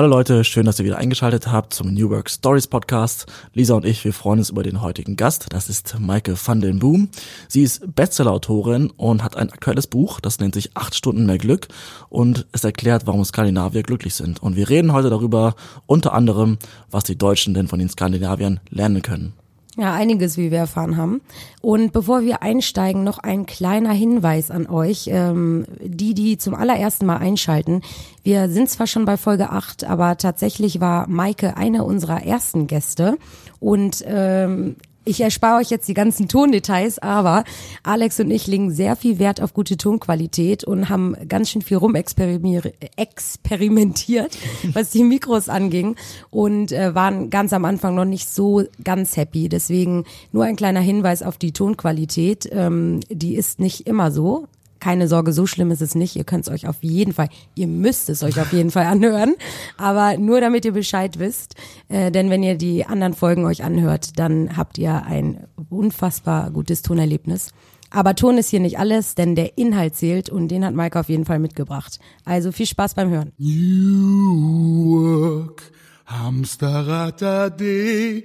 Hallo Leute, schön, dass ihr wieder eingeschaltet habt zum New Work Stories Podcast. Lisa und ich, wir freuen uns über den heutigen Gast. Das ist Maike van den Boom. Sie ist Bestsellerautorin und hat ein aktuelles Buch, das nennt sich Acht Stunden mehr Glück und es erklärt, warum Skandinavier glücklich sind. Und wir reden heute darüber, unter anderem, was die Deutschen denn von den Skandinaviern lernen können. Ja, einiges, wie wir erfahren haben. Und bevor wir einsteigen, noch ein kleiner Hinweis an euch, ähm, die, die zum allerersten Mal einschalten. Wir sind zwar schon bei Folge 8, aber tatsächlich war Maike eine unserer ersten Gäste. Und ähm, ich erspare euch jetzt die ganzen Tondetails, aber Alex und ich legen sehr viel Wert auf gute Tonqualität und haben ganz schön viel rumexperimentiert, was die Mikros anging und äh, waren ganz am Anfang noch nicht so ganz happy. Deswegen nur ein kleiner Hinweis auf die Tonqualität. Ähm, die ist nicht immer so keine Sorge, so schlimm ist es nicht. Ihr könnt es euch auf jeden Fall, ihr müsst es euch auf jeden Fall anhören. Aber nur damit ihr Bescheid wisst. Äh, denn wenn ihr die anderen Folgen euch anhört, dann habt ihr ein unfassbar gutes Tonerlebnis. Aber Ton ist hier nicht alles, denn der Inhalt zählt und den hat Mike auf jeden Fall mitgebracht. Also viel Spaß beim Hören. New Work, Hamsterrad AD,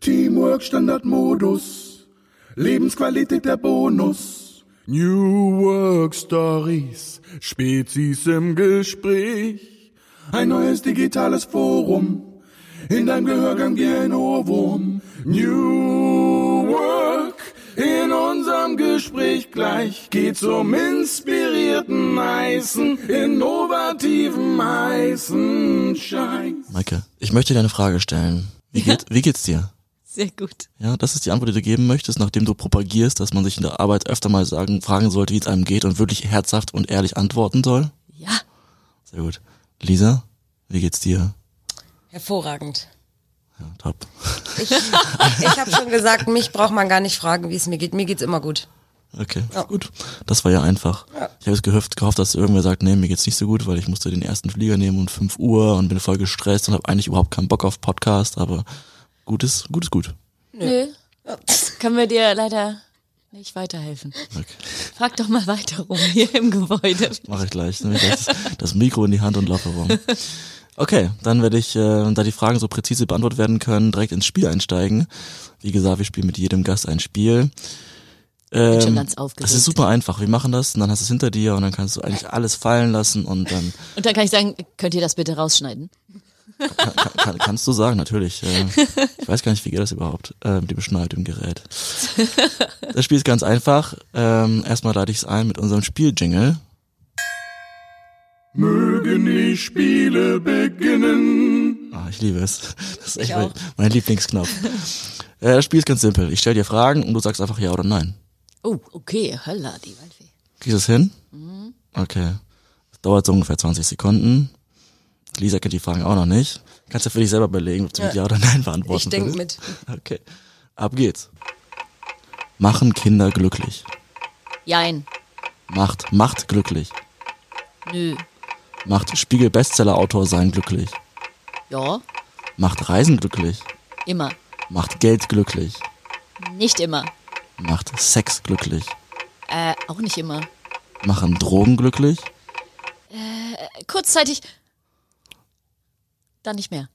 Teamwork Standardmodus, Lebensqualität der Bonus. New Work Stories, Spezies im Gespräch. Ein neues digitales Forum, in deinem Gehörgang wie ein Ohrwurm. New Work, in unserem Gespräch gleich geht's um inspirierten, heißen, innovativen, heißen Scheiß. Maike, ich möchte dir eine Frage stellen. Wie, geht, wie geht's dir? Sehr gut. Ja, das ist die Antwort, die du geben möchtest, nachdem du propagierst, dass man sich in der Arbeit öfter mal sagen, fragen sollte, wie es einem geht und wirklich herzhaft und ehrlich antworten soll. Ja. Sehr gut. Lisa, wie geht's dir? Hervorragend. Ja, top. Ich, ich habe schon gesagt, mich braucht man gar nicht fragen, wie es mir geht. Mir geht's immer gut. Okay, Ja. gut. Das war ja einfach. Ja. Ich habe es gehofft, gehofft, dass irgendwer sagt, nee, mir geht's nicht so gut, weil ich musste den ersten Flieger nehmen um 5 Uhr und bin voll gestresst und habe eigentlich überhaupt keinen Bock auf Podcast, aber gut ist, gut. Nö. Können wir dir leider nicht weiterhelfen. Okay. Frag doch mal weiter rum hier im Gebäude. Mache ich gleich. Nehme ich gleich das, das Mikro in die Hand und laufe rum. Okay, dann werde ich, äh, da die Fragen so präzise beantwortet werden können, direkt ins Spiel einsteigen. Wie gesagt, wir spielen mit jedem Gast ein Spiel. Ähm, schon ganz aufgeregt. Das ist super einfach. Wir machen das und dann hast du es hinter dir und dann kannst du eigentlich alles fallen lassen und dann Und dann kann ich sagen, könnt ihr das bitte rausschneiden? Kann, kann, kannst du sagen, natürlich. Äh, ich weiß gar nicht, wie geht das überhaupt äh, mit dem Schneid im Gerät. Das Spiel ist ganz einfach. Ähm, erstmal lade ich es ein mit unserem Spieljingle. Mögen die Spiele beginnen. Ah, ich liebe es. Das ist echt Ich auch. mein Lieblingsknopf. äh, das Spiel ist ganz simpel. Ich stelle dir Fragen und du sagst einfach ja oder nein. Oh, okay, holla, die Waldfee. Kriegst du es hin? Mhm. Okay. Das dauert so ungefähr 20 Sekunden. Lisa kennt die Fragen auch noch nicht. Kannst du für dich selber überlegen, ob du mit ja oder nein beantworten Ich denk willst. mit. Okay. Ab geht's. Machen Kinder glücklich. Jein. Macht, macht glücklich. Nö. Macht Spiegel Bestseller-Autor sein glücklich. Ja. Macht Reisen glücklich. Immer. Macht Geld glücklich. Nicht immer. Macht Sex glücklich. Äh, auch nicht immer. Machen Drogen glücklich. Äh, kurzzeitig. Dann nicht mehr.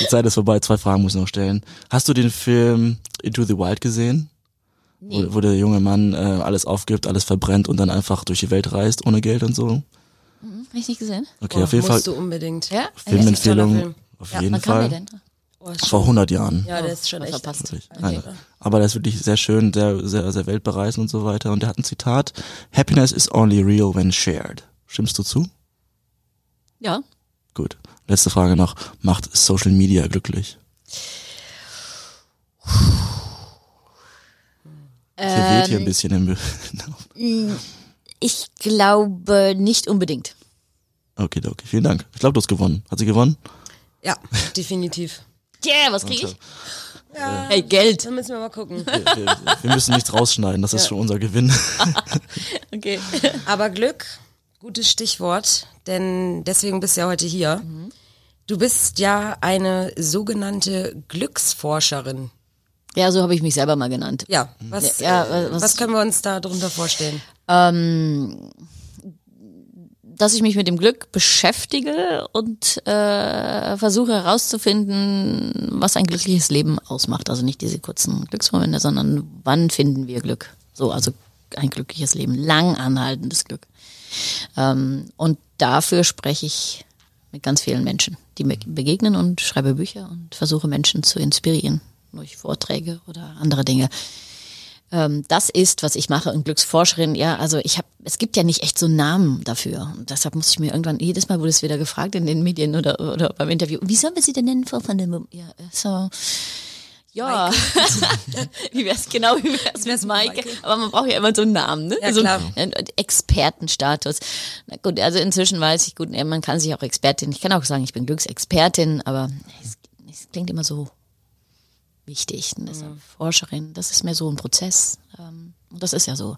Die Zeit ist vorbei, zwei Fragen muss ich noch stellen. Hast du den Film Into the Wild gesehen? Nee. Wo, wo der junge Mann äh, alles aufgibt, alles verbrennt und dann einfach durch die Welt reist ohne Geld und so? Hab ich nicht gesehen? Okay, Boah, auf jeden Fall musst du unbedingt. Ja? Filmempfehlung. Film. Auf Ja, jeden wann kam Fall. der denn? Oh, Vor 100 Jahren. Ja, der ist schon echt. verpasst. Wirklich. Nein. Aber der ist wirklich sehr schön, sehr, sehr, sehr weltbereisend und so weiter. Und der hat ein Zitat. Happiness is only real when shared. Stimmst du zu? Ja. Gut. Letzte Frage noch. Macht Social Media glücklich? Hier weht hier ein bisschen im Be Ich glaube nicht unbedingt. Okay, okay. Vielen Dank. Ich glaube, du hast gewonnen. Hat sie gewonnen? Ja, definitiv. Yeah, was krieg ich? Hey, Geld. Dann müssen wir mal gucken. Wir, wir, wir müssen nichts rausschneiden. Das ist schon unser Gewinn. Okay. Aber Glück, gutes Stichwort, denn deswegen bist du ja heute hier. Du bist ja eine sogenannte Glücksforscherin. Ja, so habe ich mich selber mal genannt. Ja, was, Ja, äh, was- was, können wir uns da drunter vorstellen? Ähm, dass ich mich mit dem Glück beschäftige und äh, versuche herauszufinden, was ein glückliches Leben ausmacht. Also nicht diese kurzen Glücksmomente, sondern wann finden wir Glück? So, also ein glückliches Leben, lang anhaltendes Glück. Ähm, und dafür spreche ich mit ganz vielen Menschen, die mir begegnen und schreibe Bücher und versuche Menschen zu inspirieren durch Vorträge oder andere Dinge. Ähm, das ist, was ich mache und Glücksforscherin, ja, also ich habe, es gibt ja nicht echt so einen Namen dafür. Und deshalb muss ich mir irgendwann, jedes Mal wurde es wieder gefragt in den Medien oder, oder beim Interview, wie sollen wir sie denn nennen, Frau van den Ja, so. Ja, wie wär's genau, wie wär's mit Maike? Aber man braucht ja immer so einen Namen, ne? Ja, so klar. einen Expertenstatus. Na gut, also inzwischen weiß ich gut, man kann sich auch Expertin, ich kann auch sagen, ich bin Glücksexpertin, aber es, es klingt immer so wichtig. Und deshalb Forscherin, das ist mehr so ein Prozess. Ähm, Und das ist ja so.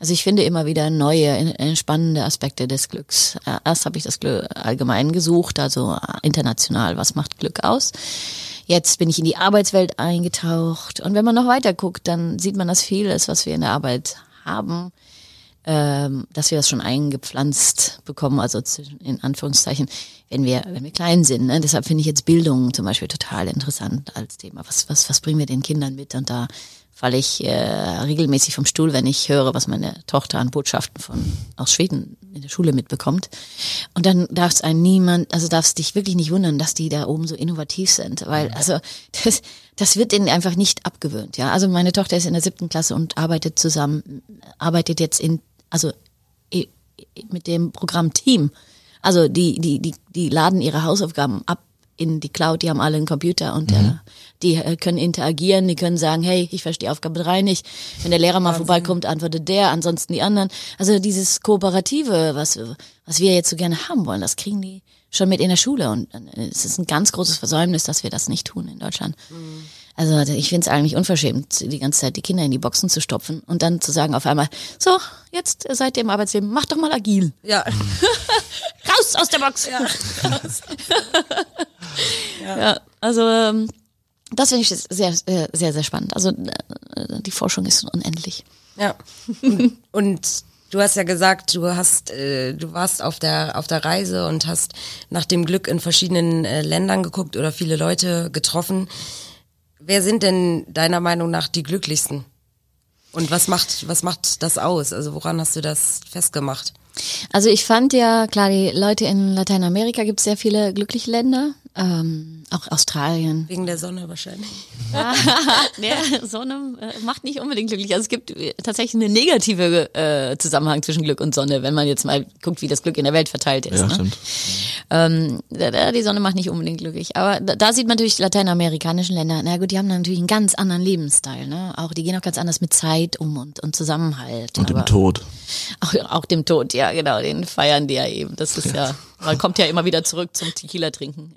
Also ich finde immer wieder neue, spannende Aspekte des Glücks. Äh, Erst habe ich das Glück allgemein gesucht, also international, was macht Glück aus. Jetzt bin ich in die Arbeitswelt eingetaucht. Und wenn man noch weiter guckt, dann sieht man, dass vieles, was wir in der Arbeit haben, ähm, dass wir das schon eingepflanzt bekommen, also in Anführungszeichen, wenn wir, wenn wir klein sind. Ne? Deshalb finde ich jetzt Bildung zum Beispiel total interessant als Thema. Was, was, was bringen wir den Kindern mit? Und da falle ich äh, regelmäßig vom Stuhl, wenn ich höre, was meine Tochter an Botschaften von aus Schweden in der Schule mitbekommt. Und dann darf es einen niemand, also darf es dich wirklich nicht wundern, dass die da oben so innovativ sind, weil also das, das wird denen einfach nicht abgewöhnt. Ja, also meine Tochter ist in der siebten Klasse und arbeitet zusammen, arbeitet jetzt in, also mit dem Programm Team. Also die, die, die, die laden ihre Hausaufgaben ab in die Cloud, die haben alle einen Computer und äh, die äh, können interagieren, die können sagen, hey, ich verstehe Aufgabe drei nicht. Wenn der Lehrer mal vorbeikommt, antwortet der, ansonsten die anderen. Also dieses Kooperative, was, was wir jetzt so gerne haben wollen, das kriegen die schon mit in der Schule und äh, es ist ein ganz großes Versäumnis, dass wir das nicht tun in Deutschland. Also ich finde es eigentlich unverschämt, die ganze Zeit die Kinder in die Boxen zu stopfen und dann zu sagen auf einmal, so, jetzt seid ihr im Arbeitsleben, macht doch mal agil. Ja. Raus aus der Box! Ja, also ähm, das finde ich sehr, sehr, sehr, sehr spannend. Also äh, die Forschung ist unendlich. Ja. Und, und du hast ja gesagt, du hast, äh, du warst auf der auf der Reise und hast nach dem Glück in verschiedenen äh, Ländern geguckt oder viele Leute getroffen. Wer sind denn deiner Meinung nach die glücklichsten? Und was macht was macht das aus? Also woran hast du das festgemacht? Also ich fand ja, klar, die Leute in Lateinamerika gibt es sehr viele glückliche Länder. Ähm, auch Australien. Wegen der Sonne wahrscheinlich. Der Sonne äh, macht nicht unbedingt glücklich. Also es gibt äh, tatsächlich einen negative äh, Zusammenhang zwischen Glück und Sonne, wenn man jetzt mal guckt, wie das Glück in der Welt verteilt ist. Ja, ne? stimmt. Ähm, da- da- die Sonne macht nicht unbedingt glücklich. Aber da, da sieht man natürlich die lateinamerikanischen Länder, na gut, die haben natürlich einen ganz anderen Lebensstil. Ne? Auch die gehen auch ganz anders mit Zeit um und, und Zusammenhalt. Und dem Aber- Tod. Auch, auch dem Tod, ja, genau, den feiern die ja eben. Das ist ja, man kommt ja immer wieder zurück zum Tequila trinken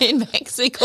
in, in Mexiko.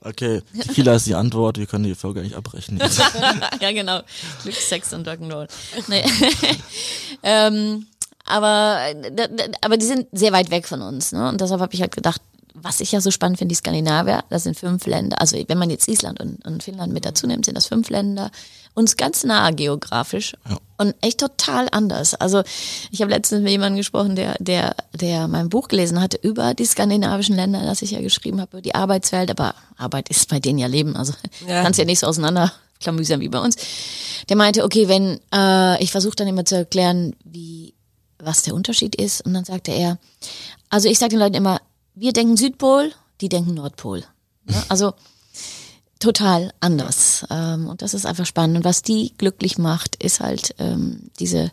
Okay, Tequila ist die Antwort, wir können die Folge eigentlich abbrechen. Ja, genau. Glück, Sex und Rock'n'Roll. Nee. ähm, aber, da- aber die sind sehr weit weg von uns. Ne? Und deshalb habe ich halt gedacht, was ich ja so spannend finde, die Skandinavier, das sind fünf Länder. Also wenn man jetzt Island und, und Finnland mit dazu nimmt, sind das fünf Länder. Uns ganz nah geografisch und echt total anders. Also ich habe letztens mit jemandem gesprochen, der, der, der mein Buch gelesen hatte über die skandinavischen Länder, das ich ja geschrieben habe, über die Arbeitswelt. Aber Arbeit ist bei denen ja Leben. Also Ja. kannst ja nicht so auseinander klamüsern wie bei uns. Der meinte, okay, wenn äh, ich versuche dann immer zu erklären, wie was der Unterschied ist, und dann sagte er, also ich sage den Leuten immer, wir denken Südpol, die denken Nordpol. Ja, also total anders. Ähm, und das ist einfach spannend. Und was die glücklich macht, ist halt ähm, diese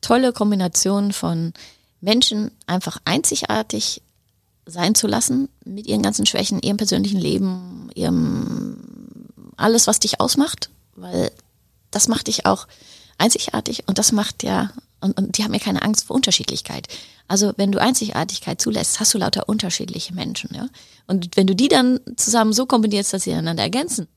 tolle Kombination von Menschen einfach einzigartig sein zu lassen mit ihren ganzen Schwächen, ihrem persönlichen Leben, ihrem alles, was dich ausmacht, weil das macht dich auch einzigartig und das macht ja, und, und die haben ja keine Angst vor Unterschiedlichkeit. Also wenn du Einzigartigkeit zulässt, hast du lauter unterschiedliche Menschen, ja. Und wenn du die dann zusammen so kombinierst, dass sie einander ergänzen,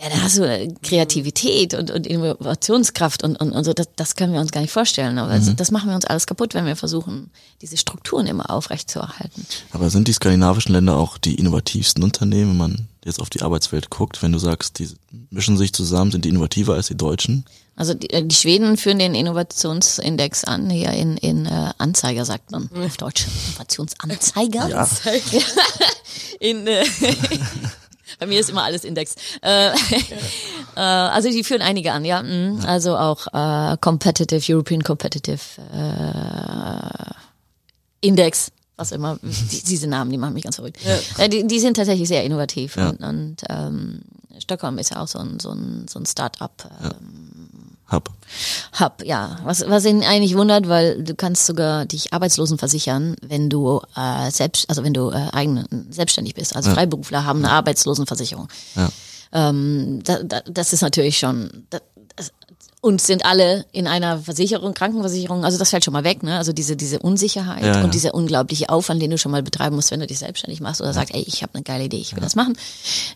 ja, dann hast du äh, Kreativität und, und Innovationskraft und, und, und so, das, das können wir uns gar nicht vorstellen. Aber das, das machen wir uns alles kaputt, wenn wir versuchen, diese Strukturen immer aufrechtzuerhalten. Aber sind die skandinavischen Länder auch die innovativsten Unternehmen, man jetzt auf die Arbeitswelt guckt, wenn du sagst, die mischen sich zusammen, sind die innovativer als die Deutschen? Also die, äh, die Schweden führen den Innovationsindex an, hier in, in äh, Anzeiger sagt man auf Deutsch. Innovationsanzeiger? Ja. in, äh, bei mir ist immer alles Index. Äh, äh, also die führen einige an, ja. mhm. Also auch äh, Competitive, European Competitive äh, Index, was immer. Die, diese Namen, die machen mich ganz verrückt. Äh, die, die sind tatsächlich sehr innovativ. Ja. Und, und ähm, Stockholm ist ja auch so ein, so ein, so ein Start-up. Ähm, Hub. Hub, ja. Was, was ihn eigentlich wundert, weil du kannst sogar dich Arbeitslosen versichern, wenn du äh, selbst, also wenn du äh, eigen, selbstständig bist. Also Freiberufler haben eine Arbeitslosenversicherung. Ja. Ähm, da, da, das ist natürlich schon. Da, und sind alle in einer Versicherung, Krankenversicherung, also das fällt schon mal weg, ne? Also diese, diese Unsicherheit Ja, ja. und dieser unglaubliche Aufwand, den du schon mal betreiben musst, wenn du dich selbstständig machst oder sagst, ey, ich habe eine geile Idee, ich will das machen.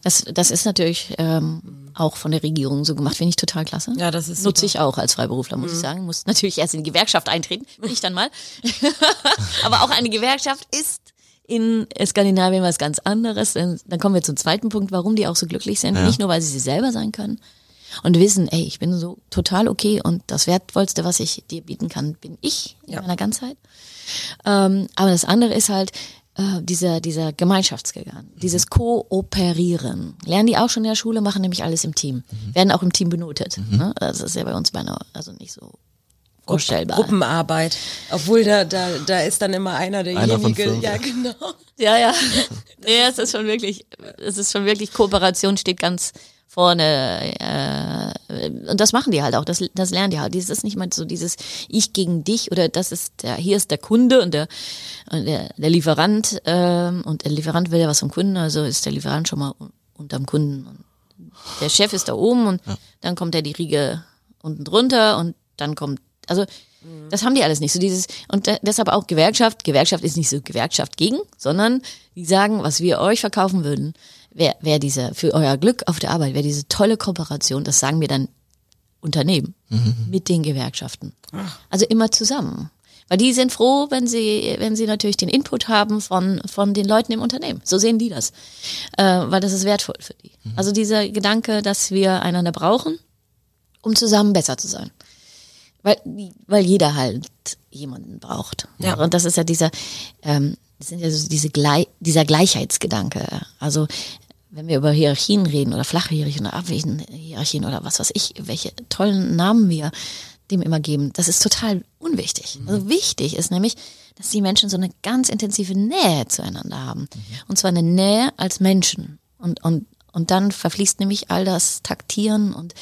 Das, das ist natürlich ähm, auch von der Regierung so gemacht, finde ich total klasse. Ja, das ist Nutze super. ich auch als Freiberufler, muss ich sagen. Muss natürlich erst in die Gewerkschaft eintreten, bin ich dann mal. Aber auch eine Gewerkschaft ist in Skandinavien was ganz anderes. Dann kommen wir zum zweiten Punkt, warum die auch so glücklich sind. Ja. Nicht nur, weil sie sie selber sein können und wissen, ey, ich bin so total okay und das Wertvollste, was ich dir bieten kann, bin ich in meiner Ganzheit. Ähm, aber das andere ist halt äh, dieser, dieser Gemeinschaftsgegangen, dieses Kooperieren. Lernen die auch schon in der Schule, machen nämlich alles im Team. Werden auch im Team benotet. Ne? Das ist ja bei uns bei einer, also nicht so vorstellbar. Gruppenarbeit. Obwohl da, da, da ist dann immer einer Einer von derjenige. fünf. ja, genau. Ja, ja. Nee, es ist schon wirklich, es ist schon wirklich, Kooperation steht ganz vorne. Äh, und das machen die halt auch, das, das lernen die halt. Das ist nicht mal so dieses Ich gegen dich oder das ist der, hier ist der Kunde und der, und der, der Lieferant ähm, und der Lieferant will ja was vom Kunden, also ist der Lieferant schon mal un- unterm Kunden. Und der Chef ist da oben und dann kommt er die Riege unten drunter und dann kommt, also das haben die alles nicht. So dieses und de- deshalb auch Gewerkschaft. Gewerkschaft ist nicht so Gewerkschaft gegen, sondern die sagen, was wir euch verkaufen würden, wäre wär diese für euer Glück auf der Arbeit, wäre diese tolle Kooperation. Das sagen wir dann Unternehmen mit den Gewerkschaften. Also immer zusammen. Weil die sind froh, wenn sie, wenn sie natürlich den Input haben von, von den Leuten im Unternehmen. So sehen die das. Äh, weil das ist wertvoll für die. Also dieser Gedanke, dass wir einander brauchen, um zusammen besser zu sein. Weil, weil jeder halt jemanden braucht. Ja. Und das ist ja dieser, ähm, das sind ja so diese Glei dieser Gleichheitsgedanke. Also wenn wir über Hierarchien reden oder flache Hierarchien oder Abweichhierarchien oder was weiß ich, welche tollen Namen wir dem immer geben, das ist total unwichtig. Also wichtig ist nämlich, dass die Menschen so eine ganz intensive Nähe zueinander haben. Und zwar eine Nähe als Menschen. Und, und, und dann verfließt nämlich all das Taktieren und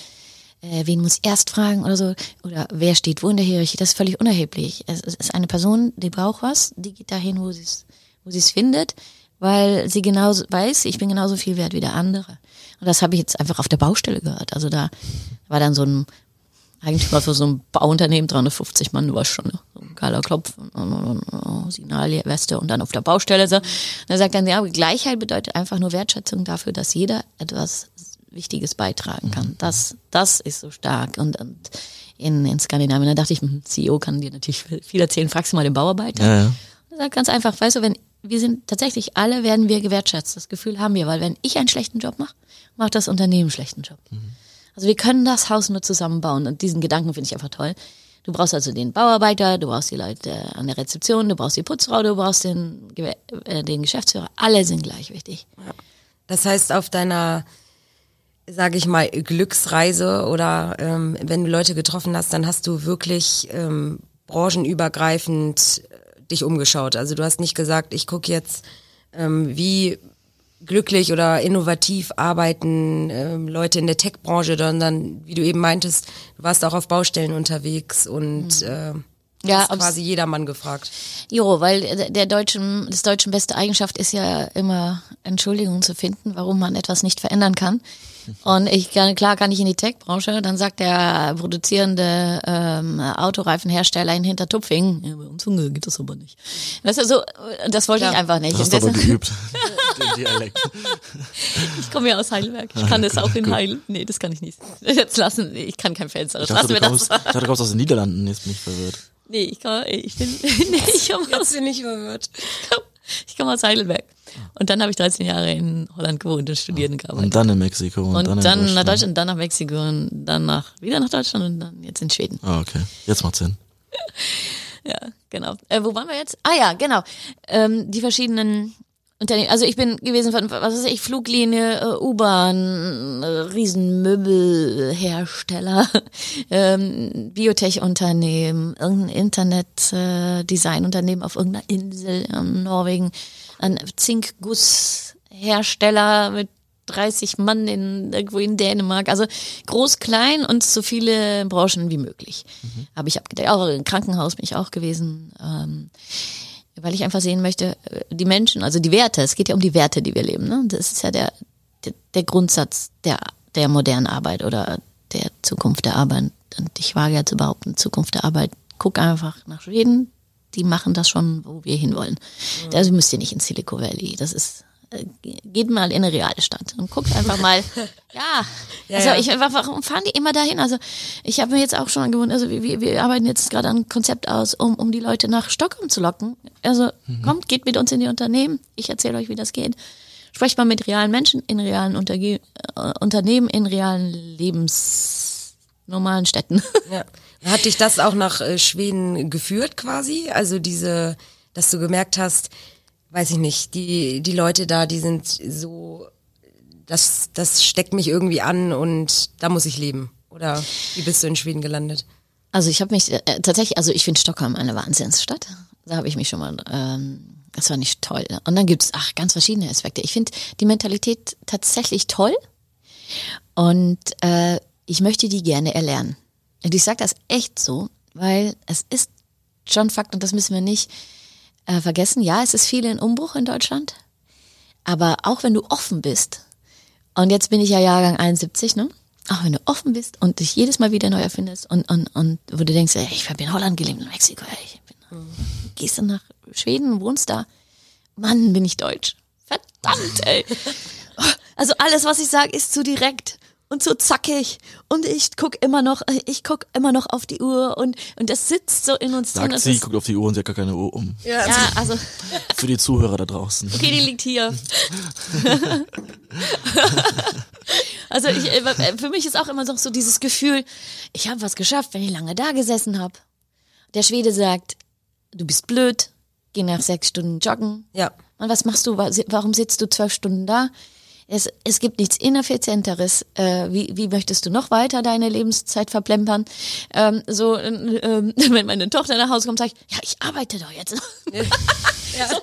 äh, wen muss erst fragen oder so, oder wer steht wo in der Hierarchie, das ist völlig unerheblich. Es, es ist eine Person, die braucht was, die geht dahin, wo sie es wo sie es findet, weil sie genauso weiß, ich bin genauso viel wert wie der andere. Und das habe ich jetzt einfach auf der Baustelle gehört. Also da war dann so ein Eigentümer für so ein Bauunternehmen, 350 Mann, du warst schon so ein geiler Klopf, Signalweste und dann auf der Baustelle so. Und er sagt dann, ja, Gleichheit bedeutet einfach nur Wertschätzung dafür, dass jeder etwas Wichtiges beitragen kann. Das, das ist so stark. Und, und in, in Skandinavien, da dachte ich, hm, CEO kann dir natürlich viel erzählen, fragst du mal den Bauarbeiter. Ja, ja. Er sagt ganz einfach, weißt du, wenn wir sind tatsächlich alle werden wir gewertschätzt. Das Gefühl haben wir, weil wenn ich einen schlechten Job mache, macht das Unternehmen einen schlechten Job. Also wir können das Haus nur zusammenbauen und diesen Gedanken finde ich einfach toll. Du brauchst also den Bauarbeiter, du brauchst die Leute an der Rezeption, du brauchst die Putzfrau, du brauchst den, äh, den Geschäftsführer. Alle sind gleich wichtig. Das heißt, auf deiner, sage ich mal, Glücksreise oder ähm, wenn du Leute getroffen hast, dann hast du wirklich ähm, branchenübergreifend äh, dich umgeschaut. Also du hast nicht gesagt, ich gucke jetzt, ähm, wie glücklich oder innovativ arbeiten ähm, Leute in der Tech-Branche, sondern wie du eben meintest, du warst auch auf Baustellen unterwegs und äh, Ja, ob's- quasi jedermann gefragt. Jo, weil der- der deutschen, des Deutschen beste Eigenschaft ist ja immer Entschuldigungen zu finden, warum man etwas nicht verändern kann. Und ich kann, klar kann ich in die Tech-Branche, dann sagt der produzierende ähm, Autoreifenhersteller in Hintertupfing, ja, bei uns gibt das aber nicht. Weißt du, so, das wollte ich einfach nicht. Das hast du aber geübt. Den Dialekt. ich komme ja aus Heidelberg. Ich kann das auch in Heil. Nee, das kann ich nicht. Jetzt lassen, ich kann kein Fenster. Ich Lassen dachte, wir du das. kommst, ich dachte, du kommst aus den Niederlanden. Jetzt bin ich verwirrt. Nee, ich kann, ich bin, nee, ich komme aus bin ich verwirrt. Ich komme aus Heidelberg. Und dann habe ich 13 Jahre in Holland gewohnt und studiert und gearbeitet. Und dann in Mexiko und, Und dann, dann, in nach Deutschland. Deutschland, dann nach Mexiko und dann nach, wieder nach Deutschland und dann jetzt in Schweden. Ah, okay. Jetzt macht's Sinn. Ja, genau. Äh, wo waren wir jetzt? Ah ja, genau. Ähm, die verschiedenen Unternehmen. Also ich bin gewesen von, was weiß ich, Fluglinie, äh, U-Bahn, äh, Riesenmöbelhersteller, ähm, Biotech-Unternehmen, irgendein Internet-Design-Unternehmen auf irgendeiner Insel in Norwegen, ein Zinkgusshersteller mit 30 Mann in, irgendwo in Dänemark. Also groß, klein und so viele Branchen wie möglich. Habe ich abgedeckt. Auch im Krankenhaus bin ich auch gewesen. Ähm, weil ich einfach sehen möchte, äh, die Menschen, also die Werte, es geht ja um die Werte, die wir leben. Ne? Das ist ja der, der, der Grundsatz der, der modernen Arbeit oder der Zukunft der Arbeit. Und ich wage ja zu behaupten, Zukunft der Arbeit, guck einfach nach Schweden, die machen das schon, wo wir hinwollen. Also müsst ihr nicht in Silicon Valley. Das ist, geht mal in eine reale Stadt und guckt einfach mal, ja, also ja. ich, warum fahren die immer dahin? Also ich habe mir jetzt auch schon angewöhnt, also wir, wir arbeiten jetzt gerade ein Konzept aus, um, um die Leute nach Stockholm zu locken. Also kommt, geht mit uns in die Unternehmen, ich erzähle euch, wie das geht. Sprecht mal mit realen Menschen in realen Unterge äh, Unternehmen, in realen Lebens normalen Städten. Ja. Hat dich das auch nach äh, Schweden geführt quasi? Also diese, dass du gemerkt hast, weiß ich nicht, die, die Leute da, die sind so, das, das steckt mich irgendwie an und da muss ich leben. Oder wie bist du in Schweden gelandet? Also ich habe mich äh, tatsächlich, also ich finde Stockholm eine Wahnsinnsstadt. Da habe ich mich schon mal, ähm, das war nicht toll. Und dann gibt's ach ganz verschiedene Aspekte. Ich finde die Mentalität tatsächlich toll und äh, ich möchte die gerne erlernen. Und ich sage das echt so, weil es ist schon Fakt und das müssen wir nicht äh, vergessen. Ja, es ist viel in Umbruch in Deutschland, aber auch wenn du offen bist, und jetzt bin ich ja Jahrgang 71, ne? Auch wenn du offen bist und dich jedes Mal wieder neu erfindest und, und, und wo du denkst, ey, ich habe in Holland gelebt, in Mexiko, ey, ich bin, gehst du nach Schweden, wohnst da, Mann, bin ich deutsch. Verdammt, ey. Also alles, was ich sage, ist zu direkt und zu zackig und ich guck immer noch, ich guck immer noch auf die Uhr und und das sitzt so in uns drin. Sagt das sie, ist- guckt auf die Uhr und sie hat gar keine Uhr um. ja, also Für die Zuhörer da draußen. Okay, die liegt hier. also ich, äh, für mich ist auch immer so, so dieses Gefühl, ich habe was geschafft, wenn ich lange da gesessen habe. Der Schwede sagt, du bist blöd, geh nach sechs Stunden joggen. Ja. Und was machst du? Wa- Warum sitzt du zwölf Stunden da? Es, es gibt nichts Ineffizienteres. Äh, wie, wie möchtest du noch weiter deine Lebenszeit verplempern? Ähm, so, äh, äh, wenn meine Tochter nach Hause kommt, sage ich, ja, ich arbeite doch jetzt. so,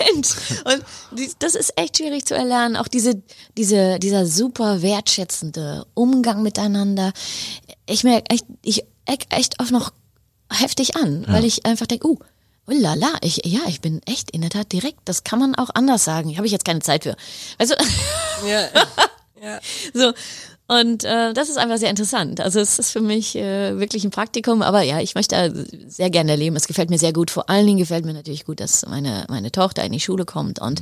Mensch! Und das ist echt schwierig zu erlernen. Auch diese, diese, dieser super wertschätzende Umgang miteinander. Ich merke echt, ich eck echt oft noch heftig an, weil ich einfach denke, uh, Oh la la, ich, ja, ich bin echt in der Tat direkt. Das kann man auch anders sagen. Habe ich jetzt keine Zeit für. Du? Ja. ja. So. Und äh, das ist einfach sehr interessant. Also es ist für mich äh, wirklich ein Praktikum, aber ja, ich möchte da sehr gerne leben. Es gefällt mir sehr gut. Vor allen Dingen gefällt mir natürlich gut, dass meine, meine Tochter in die Schule kommt und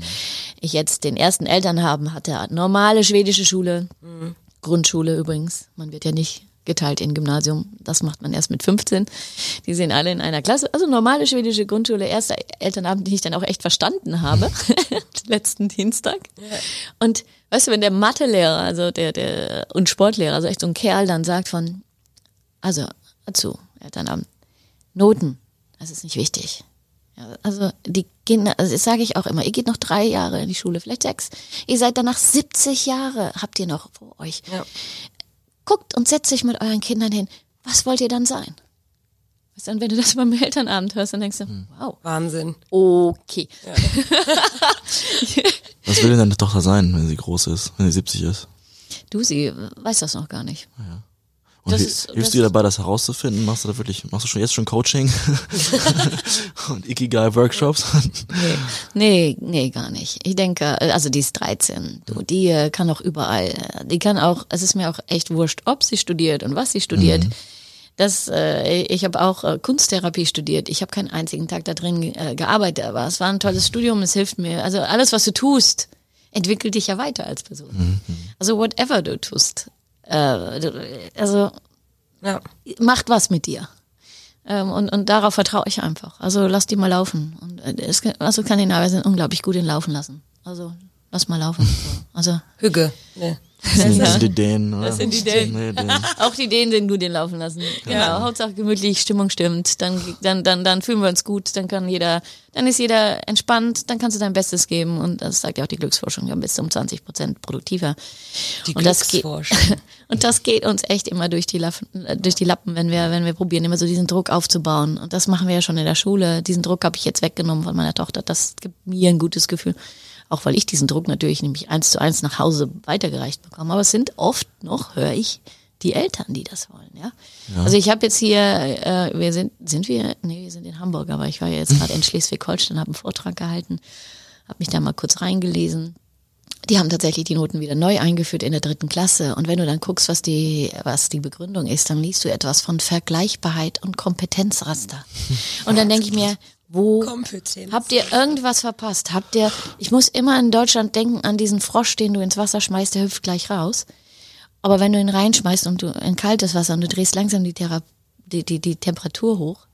ich jetzt den ersten Eltern haben hatte. Normale schwedische Schule, Grundschule übrigens. Man wird ja nicht geteilt in Gymnasium. Das macht man erst mit 15. Die sind alle in einer Klasse. Also normale schwedische Grundschule, erster Elternabend, den ich dann auch echt verstanden habe. Letzten Dienstag. Und weißt du, wenn der Mathelehrer, also der, der, und Sportlehrer, also echt so ein Kerl dann sagt von, also, dazu, Elternabend, Noten, das ist nicht wichtig. Ja, also die Kinder, also das sage ich auch immer, ihr geht noch drei Jahre in die Schule, vielleicht sechs. Ihr seid danach 70 Jahre, habt ihr noch vor euch. Ja. Guckt und setzt euch mit euren Kindern hin. Was wollt ihr dann sein? Weißt du, Und wenn du das beim Elternabend hörst, dann denkst du, wow, Wahnsinn. okay. Was will denn deine Tochter sein, wenn sie groß ist, wenn sie 70 ist? Du, sie weiß das noch gar nicht. Und ist- hilfst du ist- dabei, das herauszufinden? Machst du da wirklich, machst du schon jetzt schon Coaching und Ikigai-Workshops? Nee, nee, gar nicht. Ich denke, also die ist 13. Du, die äh, kann auch überall. äh, Die kann auch, es ist mir auch echt wurscht, ob sie studiert und was sie studiert. Das, äh, ich habe auch äh, Kunsttherapie studiert. Ich habe keinen einzigen Tag da drin äh, gearbeitet, aber es war ein tolles Studium, es hilft mir. Also alles, was du tust, entwickelt dich ja weiter als Person. Also whatever du tust. Äh, also Ja. macht was mit dir. Ähm, und, und darauf vertraue ich einfach. Also lass die mal laufen. Und äh, es, also Skandinavier sind unglaublich gut in Laufen lassen. Also lass mal laufen. So. Also Hügge. Nee. Das sind, das sind die Dänen. Oder? Das sind die Dänen. Nee, Dänen. Auch die Ideen sind gut in Laufen lassen. Genau. Hauptsache gemütlich, Stimmung stimmt. Dann, dann, dann, dann fühlen wir uns gut. Dann kann jeder, dann ist jeder entspannt. Dann kannst du dein Bestes geben. Und das sagt ja auch die Glücksforschung. Dann bist du um 20 Prozent produktiver. Die und das geht, Glücksforschung. und das geht uns echt immer durch die Lappen, durch die Lappen, wenn wir, wenn wir probieren, immer so diesen Druck aufzubauen. Und das machen wir ja schon in der Schule. Diesen Druck habe ich jetzt weggenommen von meiner Tochter. Das gibt mir ein gutes Gefühl. Auch weil ich diesen Druck natürlich nämlich eins zu eins nach Hause weitergereicht bekomme. Aber es sind oft noch, höre ich, die Eltern, die das wollen, ja. Also ich habe jetzt hier, äh, wir sind, sind wir, nee, wir sind in Hamburg, aber ich war ja jetzt gerade in Schleswig-Holstein, habe einen Vortrag gehalten, habe mich da mal kurz reingelesen. Die haben tatsächlich die Noten wieder neu eingeführt in der dritten Klasse. Und wenn du dann guckst, was die, was die Begründung ist, dann liest du etwas von Vergleichbarkeit und Kompetenzraster. Und dann denke ich mir, wo Kompetenz. habt ihr irgendwas verpasst? Habt ihr, ich muss immer in Deutschland denken an diesen Frosch, den du ins Wasser schmeißt, der hüpft gleich raus. Aber wenn du ihn reinschmeißt und du in kaltes Wasser und du drehst langsam die, Thera die, die, die Temperatur hoch,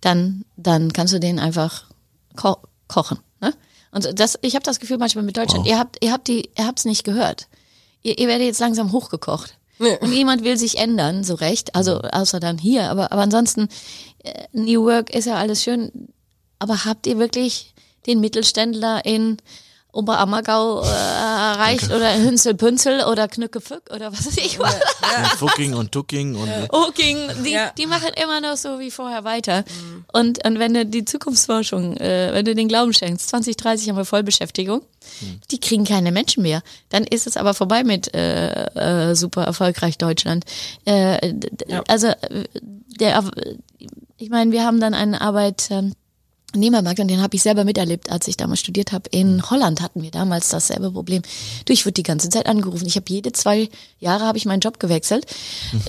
dann, dann kannst du den einfach ko kochen. Ne? Und das, ich habe das Gefühl manchmal mit Deutschland, ihr habt, ihr habt die, ihr habt's nicht gehört. Ihr, ihr werdet jetzt langsam hochgekocht. Und jemand will sich ändern, so recht, also außer dann hier, aber, aber ansonsten, äh, New Work ist ja alles schön, aber habt ihr wirklich den Mittelständler in Oberammergau äh, erreicht oder Hünzelpünzel oder Knückefück oder was weiß ich was? Und Fucking und Tucking und Oking, die, Ja. die machen immer noch so wie vorher weiter. Und, und wenn du die Zukunftsforschung, äh, wenn du den Glauben schenkst, 2030 haben wir Vollbeschäftigung, die kriegen keine Menschen mehr. Dann ist es aber vorbei mit äh, äh, super erfolgreich Deutschland. Äh, d- Also äh, der, ich meine, wir haben dann einen Arbeit. Ähm, Nehmermarkt und den habe ich selber miterlebt, als ich damals studiert habe. In Holland hatten wir damals dasselbe Problem. Du, ich wurde die ganze Zeit angerufen. Ich habe jede zwei Jahre habe ich meinen Job gewechselt.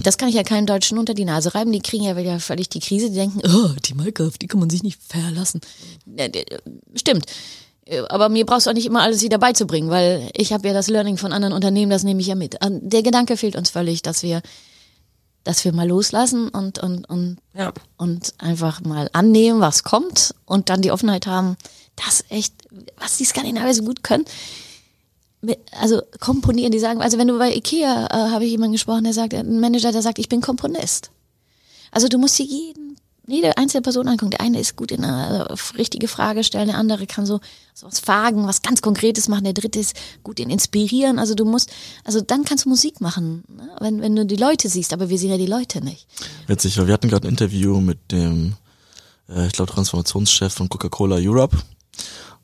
Das kann ich ja keinen Deutschen unter die Nase reiben. Die kriegen ja wieder völlig die Krise. Die denken, oh, die Maike, auf die kann man sich nicht verlassen. Stimmt. Äh, Aber mir brauchst du auch nicht immer alles wieder beizubringen, weil ich habe ja das Learning von anderen Unternehmen, das nehme ich ja mit. Der Gedanke fehlt uns völlig, dass wir, dass wir mal loslassen und, und, und Ja. und einfach mal annehmen, was kommt und dann die Offenheit haben, das echt, was die Skandinavier so gut können. Also komponieren, die sagen, also wenn du bei Ikea, äh, habe ich jemanden gesprochen, der sagt, ein Manager, der sagt, ich bin Komponist. Also du musst dir jeden, jede einzelne Person angucken. Der eine ist gut in eine äh, richtige Frage stellen, der andere kann so, so was Fragen, was ganz Konkretes machen, der dritte ist gut in Inspirieren. Also du musst, also dann kannst du Musik machen, ne? wenn, wenn du die Leute siehst, aber wir sehen ja die Leute nicht. Witzig, weil wir hatten gerade ein Interview mit dem, äh, ich glaube, Transformationschef von Coca-Cola Europe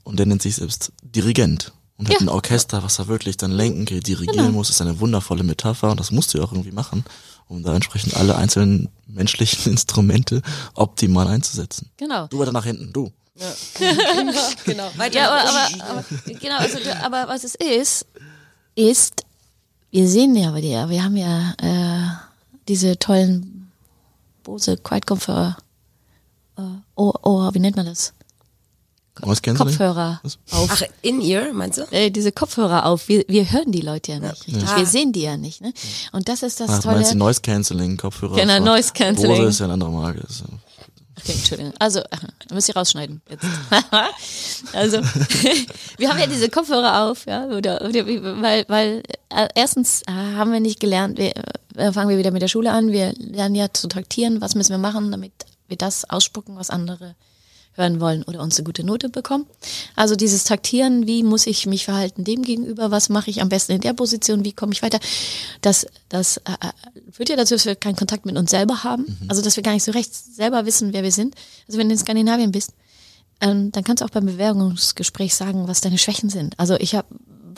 und der nennt sich selbst Dirigent und hat Ja. ein Orchester, was er wirklich dann lenken, dirigieren Genau. muss. Ist eine wundervolle Metapher und das musst du ja auch irgendwie machen, um da entsprechend alle einzelnen menschlichen Instrumente optimal einzusetzen. Genau. Du weiter nach hinten, du. Genau. Weiter. Ja, aber, aber, aber genau, also, aber was es ist, ist, wir sehen ja bei dir, wir haben ja äh, diese tollen Bose Quiet Kopfhörer. Äh, oh, oh, wie nennt man das? Was kennst du denn? Kopfhörer Was? auf. Ach, in ear, meinst du? Äh, diese Kopfhörer auf. Wir, wir hören die Leute ja nicht richtig. Ja. Wir sehen die ja nicht. Ne? Und das ist das Ach, du Tolle. meinst die Noise Cancelling Kopfhörer? Genau, Noise Cancelling. Bose ist ja eine andere Marke. Ja- Okay, Entschuldigung. Also, äh, müsst ihr rausschneiden jetzt. also, wir haben ja diese Kopfhörer auf, ja, oder, oder, weil, weil äh, erstens äh, haben wir nicht gelernt, wir, äh, fangen wir wieder mit der Schule an, wir lernen ja zu traktieren, was müssen wir machen, damit wir das ausspucken, was andere hören wollen oder uns eine gute Note bekommen. Also dieses Taktieren, wie muss ich mich verhalten dem gegenüber, was mache ich am besten in der Position, wie komme ich weiter, das, das äh, äh, führt ja dazu, dass wir keinen Kontakt mit uns selber haben, also dass wir gar nicht so recht selber wissen, wer wir sind. Also wenn du in Skandinavien bist, ähm, dann kannst du auch beim Bewerbungsgespräch sagen, was deine Schwächen sind. Also ich habe